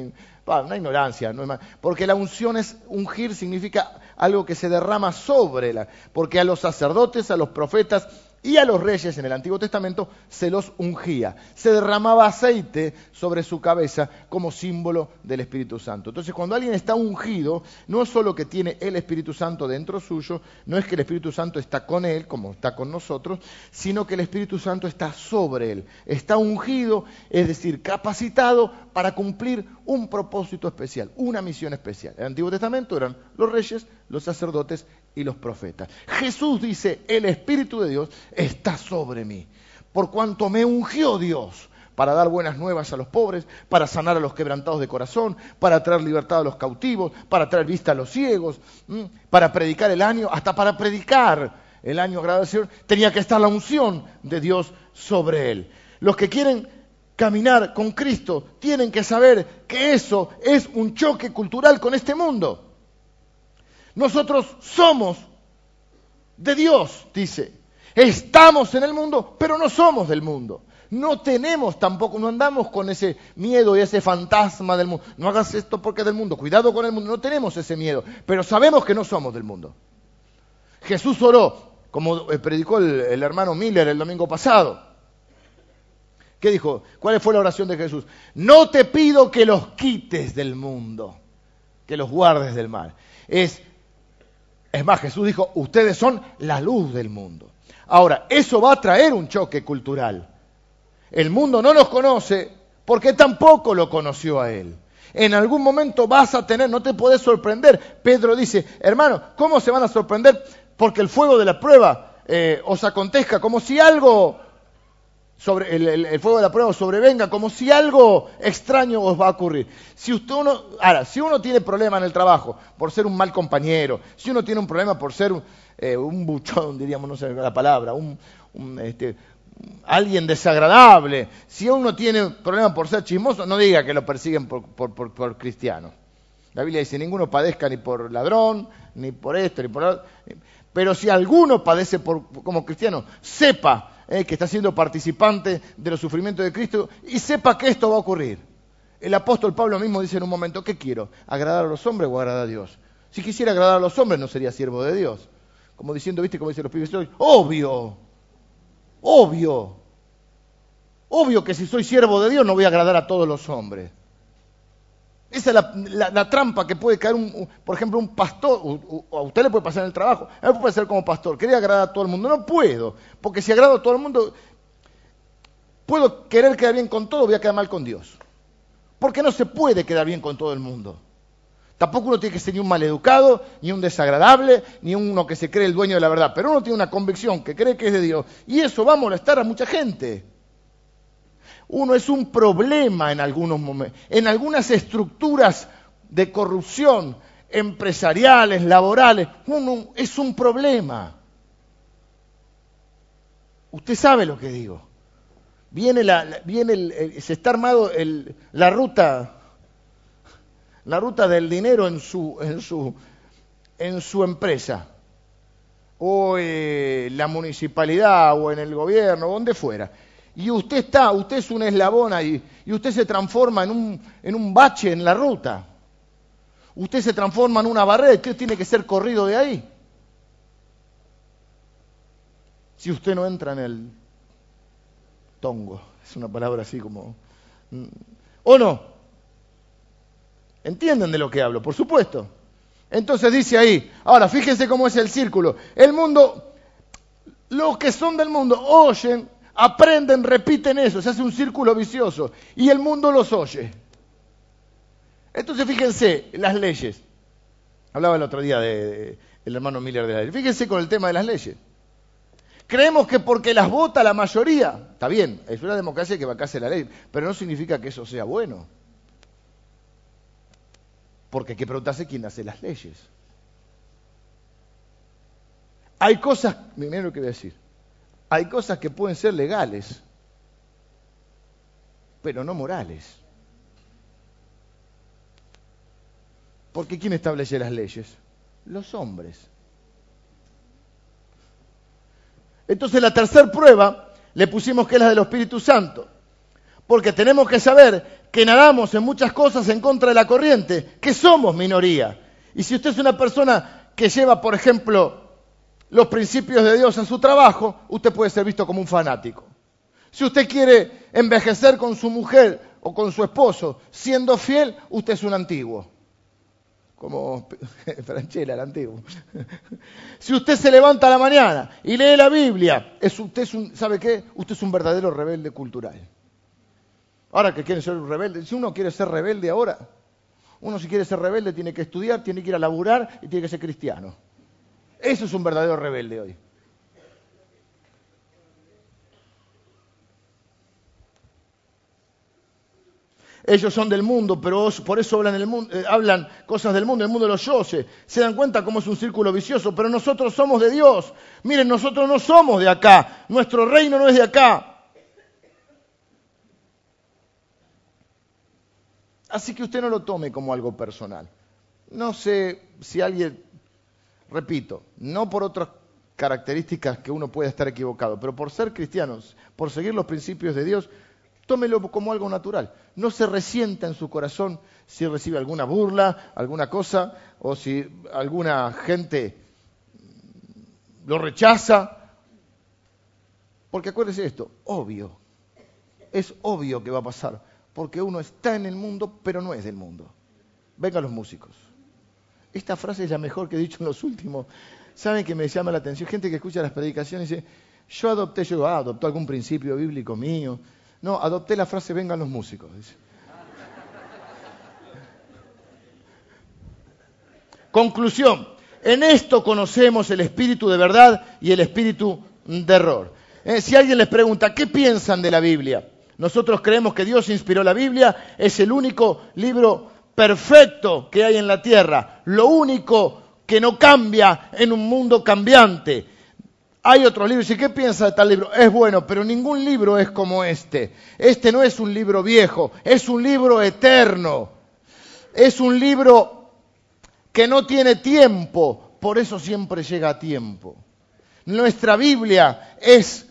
ignorancia. porque la unción es ungir, significa algo que se derrama sobre la. Porque a los sacerdotes, a los profetas, y a los reyes en el Antiguo Testamento se los ungía, se derramaba aceite sobre su cabeza como símbolo del Espíritu Santo. Entonces cuando alguien está ungido, no es solo que tiene el Espíritu Santo dentro suyo, no es que el Espíritu Santo está con él, como está con nosotros, sino que el Espíritu Santo está sobre él, está ungido, es decir, capacitado para cumplir un propósito especial, una misión especial. En el Antiguo Testamento eran los reyes, los sacerdotes y los profetas. Jesús dice, el Espíritu de Dios está sobre mí, por cuanto me ungió Dios para dar buenas nuevas a los pobres, para sanar a los quebrantados de corazón, para traer libertad a los cautivos, para traer vista a los ciegos, para predicar el año, hasta para predicar el año agradable al Señor, tenía que estar la unción de Dios sobre él. Los que quieren caminar con Cristo tienen que saber que eso es un choque cultural con este mundo. Nosotros somos de Dios, dice. Estamos en el mundo, pero no somos del mundo. No tenemos tampoco, no andamos con ese miedo y ese fantasma del mundo. No hagas esto porque es del mundo, cuidado con el mundo. No tenemos ese miedo, pero sabemos que no somos del mundo. Jesús oró, como eh, predicó el, hermano Miller el domingo pasado. ¿Qué dijo? ¿Cuál fue la oración de Jesús? No te pido que los quites del mundo, que los guardes del mal. Es, es más, Jesús dijo, ustedes son la luz del mundo. Ahora, eso va a traer un choque cultural. El mundo no nos conoce porque tampoco lo conoció a él. En algún momento vas a tener, no te puedes sorprender. Pedro dice, hermano, ¿cómo se van a sorprender? Porque el fuego de la prueba eh, os acontezca como si algo sobre el, fuego de la prueba sobrevenga, como si algo extraño os va a ocurrir. Si usted uno, ahora, si uno tiene problema en el trabajo por ser un mal compañero, si uno tiene un problema por ser un, eh, buchón, diríamos, no sé la palabra, un, este, alguien desagradable, si uno tiene problemas por ser chismoso, no diga que lo persiguen por, por, cristiano. La Biblia dice, ninguno padezca ni por ladrón, ni por esto, ni por... Pero si alguno padece como cristiano, sepa eh, que está siendo participante de los sufrimientos de Cristo y sepa que esto va a ocurrir. El apóstol Pablo mismo dice en un momento, ¿qué quiero? ¿Agradar a los hombres o agradar a Dios? Si quisiera agradar a los hombres no sería siervo de Dios. Como diciendo, ¿viste cómo dicen los pibes? Obvio, Obvio. Obvio que si soy siervo de Dios no voy a agradar a todos los hombres. Esa es la, trampa que puede caer, un, por ejemplo, un pastor. a usted le puede pasar en el trabajo. A mí me puede ser como pastor. Quería agradar a todo el mundo. No puedo. Porque si agrado a todo el mundo, puedo querer quedar bien con todo, voy a quedar mal con Dios. Porque no se puede quedar bien con todo el mundo. Tampoco uno tiene que ser ni un maleducado, ni un desagradable, ni uno que se cree el dueño de la verdad. Pero uno tiene una convicción que cree que es de Dios. Y eso va a molestar a mucha gente. Uno es un problema en algunos momentos. En algunas estructuras de corrupción empresariales, laborales, uno es un problema. Usted sabe lo que digo. Viene, viene se está armado la ruta la ruta del dinero en su, en su, en su empresa, o eh, la municipalidad, o en el gobierno, donde fuera. Y usted está, usted es un eslabón ahí, y usted se transforma en un, en un bache en la ruta. Usted se transforma en una barrera usted tiene que ser corrido de ahí. Si usted no entra en el tongo, es una palabra así como... ¿O no? ¿Entienden de lo que hablo? Por supuesto. Entonces dice ahí, ahora fíjense cómo es el círculo. El mundo, los que son del mundo oyen, aprenden, repiten eso, se hace un círculo vicioso y el mundo los oye. Entonces fíjense las leyes. Hablaba el otro día del de, hermano Miller de la ley. Fíjense con el tema de las leyes. Creemos que porque las vota la mayoría, está bien, es una democracia que vacase la ley, pero no significa que eso sea bueno. Porque hay que preguntarse quién hace las leyes. Hay cosas, miren lo que voy a decir, hay cosas que pueden ser legales, pero no morales. Porque ¿quién establece las leyes? Los hombres. Entonces la tercera prueba le pusimos que es la del Espíritu Santo. Porque tenemos que saber que nadamos en muchas cosas en contra de la corriente, que somos minoría. Y si usted es una persona que lleva, por ejemplo, los principios de Dios en su trabajo, usted puede ser visto como un fanático. Si usted quiere envejecer con su mujer o con su esposo siendo fiel, usted es un antiguo. Como Franchella, el antiguo. si usted se levanta a la mañana y lee la Biblia, es, usted es un, ¿sabe qué? Usted es un verdadero rebelde cultural. Ahora que quieren ser rebeldes, si uno quiere ser rebelde ahora, uno si quiere ser rebelde tiene que estudiar, tiene que ir a laburar y tiene que ser cristiano. Eso es un verdadero rebelde hoy. Ellos son del mundo, pero por eso eh, hablan cosas del mundo, el mundo los oye. Se dan cuenta cómo es un círculo vicioso, pero nosotros somos de Dios. Miren, nosotros no somos de acá. Nuestro reino no es de acá. Así que usted no lo tome como algo personal. No sé si alguien, repito, no por otras características que uno puede estar equivocado, pero por ser cristianos, por seguir los principios de Dios, tómelo como algo natural. No se resienta en su corazón si recibe alguna burla, alguna cosa, o si alguna gente lo rechaza. Porque acuérdese esto, obvio, es obvio que va a pasar, porque uno está en el mundo, pero no es del mundo. Vengan los músicos. Esta frase es la mejor que he dicho en los últimos. ¿Saben que me llama la atención? Gente que escucha las predicaciones y dice, yo adopté, yo digo, ah, adoptó algún principio bíblico mío. No, adopté la frase, vengan los músicos. Conclusión. En esto conocemos el espíritu de verdad y el espíritu de error. Eh, si alguien les pregunta, ¿qué piensan de la Biblia? Nosotros creemos que Dios inspiró la Biblia, es el único libro perfecto que hay en la tierra, lo único que no cambia en un mundo cambiante. Hay otros libros, ¿y qué piensa de tal libro? Es bueno, pero ningún libro es como este. Este no es un libro viejo, es un libro eterno. Es un libro que no tiene tiempo, por eso siempre llega a tiempo. Nuestra Biblia es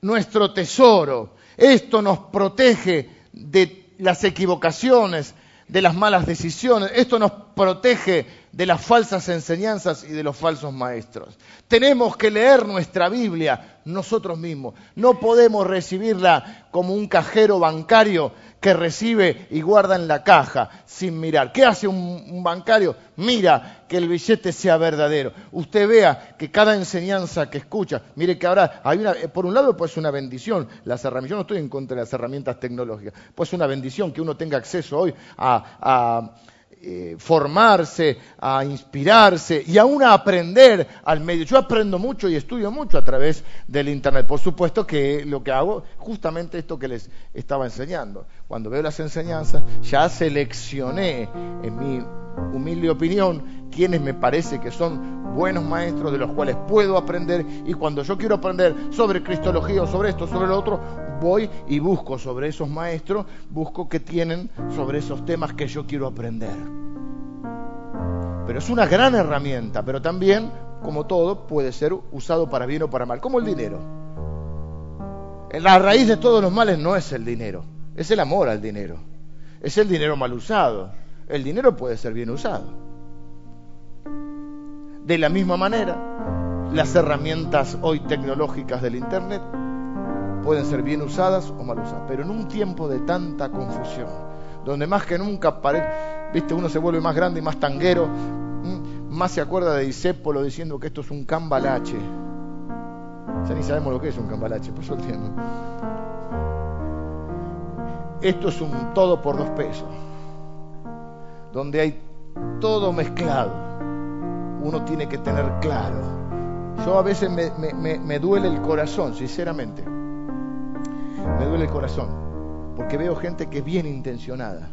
nuestro tesoro. Esto nos protege de las equivocaciones, de las malas decisiones. Esto nos protege de las falsas enseñanzas y de los falsos maestros. Tenemos que leer nuestra Biblia nosotros mismos. No podemos recibirla como un cajero bancario que recibe y guarda en la caja sin mirar. ¿Qué hace un, bancario? Mira que el billete sea verdadero. Usted vea que cada enseñanza que escucha, mire que ahora hay una, por un lado pues una bendición, las herramientas, yo no estoy en contra de las herramientas tecnológicas, pues una bendición que uno tenga acceso hoy a eh, formarse, a inspirarse y aún a aprender al medio. Yo aprendo mucho y estudio mucho a través del Internet. Por supuesto que lo que hago justamente esto que les estaba enseñando. Cuando veo las enseñanzas, ya seleccioné, en mi humilde opinión, quienes me parece que son buenos maestros de los cuales puedo aprender y cuando yo quiero aprender sobre cristología o sobre esto, sobre lo otro, voy y busco sobre esos maestros, busco que tienen sobre esos temas que yo quiero aprender. Pero es una gran herramienta, pero también, como todo, puede ser usado para bien o para mal, como el dinero. La raíz de todos los males no es el dinero, es el amor al dinero, es el dinero mal usado. El dinero puede ser bien usado. De la misma manera, las herramientas hoy tecnológicas del Internet pueden ser bien usadas o mal usadas, pero en un tiempo de tanta confusión, donde más que nunca, viste, uno se vuelve más grande y más tanguero, más se acuerda de Disépolo diciendo que esto es un cambalache. Ya ni sabemos lo que es un cambalache, eso entiendo. Esto es un todo por dos pesos, donde hay todo mezclado. Uno tiene que tener claro. Yo a veces me duele el corazón, sinceramente me duele el corazón, porque veo gente que es bien intencionada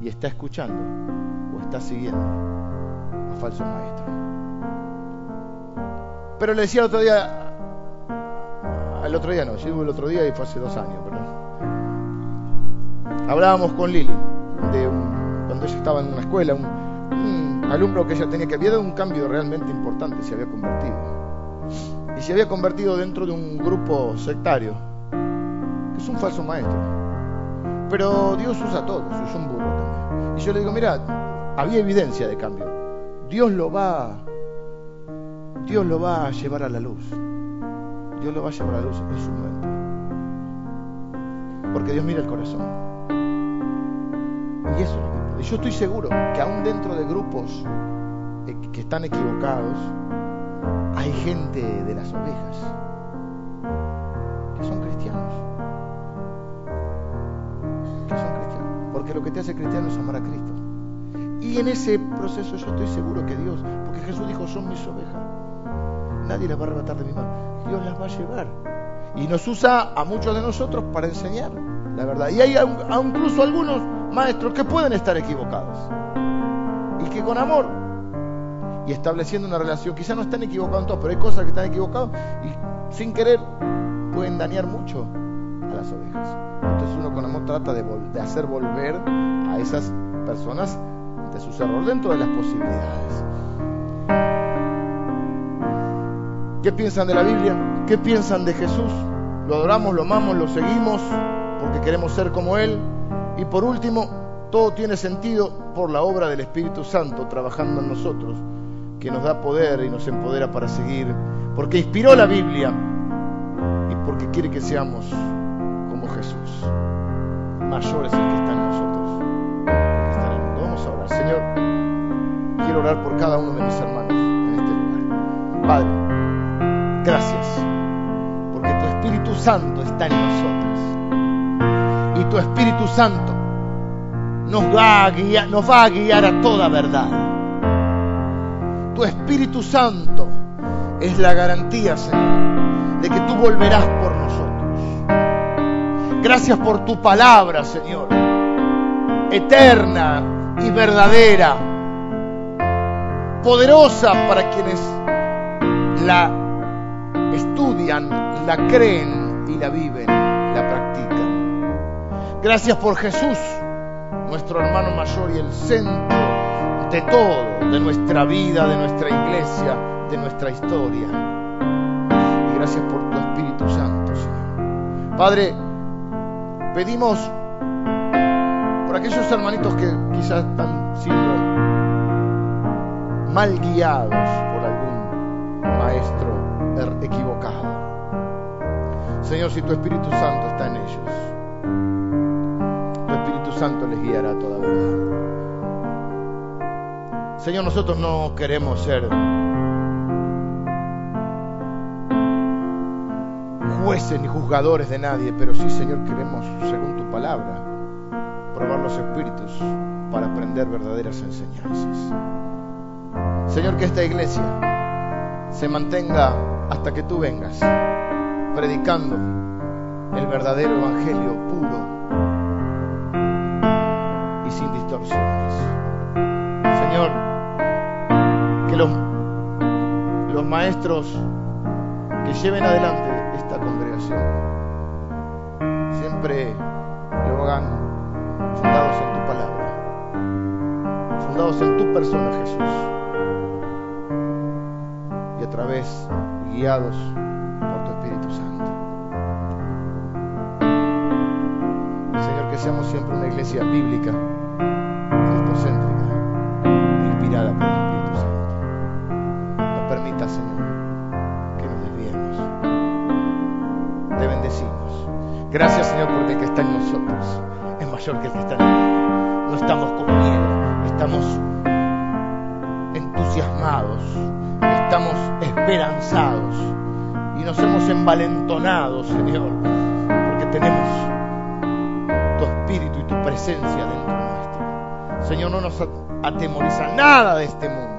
y está escuchando o está siguiendo a falsos maestros. Pero le decía el otro día, al otro día no, yo el otro día y fue hace dos años, perdón. Hablábamos con Lili, de cuando ella estaba en una escuela, un, un alumno que ella tenía que había dado un cambio realmente importante, se había convertido. Y se había convertido dentro de un grupo sectario es un falso maestro. Pero Dios usa a todos, es un burro también. Y yo le digo, mira, había evidencia de cambio. Dios lo va, Dios lo va a llevar a la luz. Dios lo va a llevar a la luz en su momento. Porque Dios mira el corazón. Y eso que Y yo estoy seguro que aún dentro de grupos eh, que están equivocados, hay gente de las ovejas que son cristianos. Porque lo que te hace cristiano es amar a Cristo. Y en ese proceso yo estoy seguro que Dios, porque Jesús dijo, son mis ovejas, nadie las va a arrebatar de mi mano, Dios las va a llevar. Y nos usa a muchos de nosotros para enseñar la verdad. Y hay incluso algunos maestros que pueden estar equivocados. Y que con amor y estableciendo una relación, quizás no están equivocados en todo, pero hay cosas que están equivocados y sin querer pueden dañar mucho a ovejas. Entonces uno con amor trata de, hacer volver a esas personas de sus errores dentro de las posibilidades. ¿Qué piensan de la Biblia? ¿Qué piensan de Jesús? ¿Lo adoramos, lo amamos, lo seguimos porque queremos ser como Él? Y por último, todo tiene sentido por la obra del Espíritu Santo trabajando en nosotros, que nos da poder y nos empodera para seguir, porque inspiró la Biblia y porque quiere que seamos Jesús. Mayor es el que está en nosotros que está en el mundo. Vamos a orar. Señor, quiero orar por cada uno de mis hermanos en este lugar. Padre, gracias, porque tu Espíritu Santo está en nosotros. Y tu Espíritu Santo nos va a guiar, nos va a, guiar a toda verdad. Tu Espíritu Santo es la garantía, Señor, de que tú volverás por. Gracias por tu palabra, Señor, eterna y verdadera, poderosa para quienes la estudian, la creen y la viven, la practican. Gracias por Jesús, nuestro hermano mayor y el centro de todo, de nuestra vida, de nuestra iglesia, de nuestra historia. Y gracias por tu Espíritu Santo, Señor. Padre, pedimos por aquellos hermanitos que quizás están siendo mal guiados por algún maestro er, equivocado. Señor, si tu Espíritu Santo está en ellos, tu Espíritu Santo les guiará a toda verdad. Señor, nosotros no queremos ser ni juzgadores de nadie, pero sí, Señor, queremos, según tu palabra, probar los espíritus para aprender verdaderas enseñanzas. Señor, que esta iglesia se mantenga hasta que tú vengas, predicando el verdadero evangelio puro y sin distorsiones. Señor, que los, los maestros que lleven adelante siempre lo hagan fundados en tu palabra, fundados en tu persona, Jesús, y a través, guiados por tu Espíritu Santo. Señor, que seamos siempre una iglesia bíblica, que el que está en. No estamos con miedo, estamos entusiasmados, estamos esperanzados y nos hemos envalentonado, Señor, porque tenemos tu espíritu y tu presencia dentro nuestro. Señor, no nos atemoriza nada de este mundo,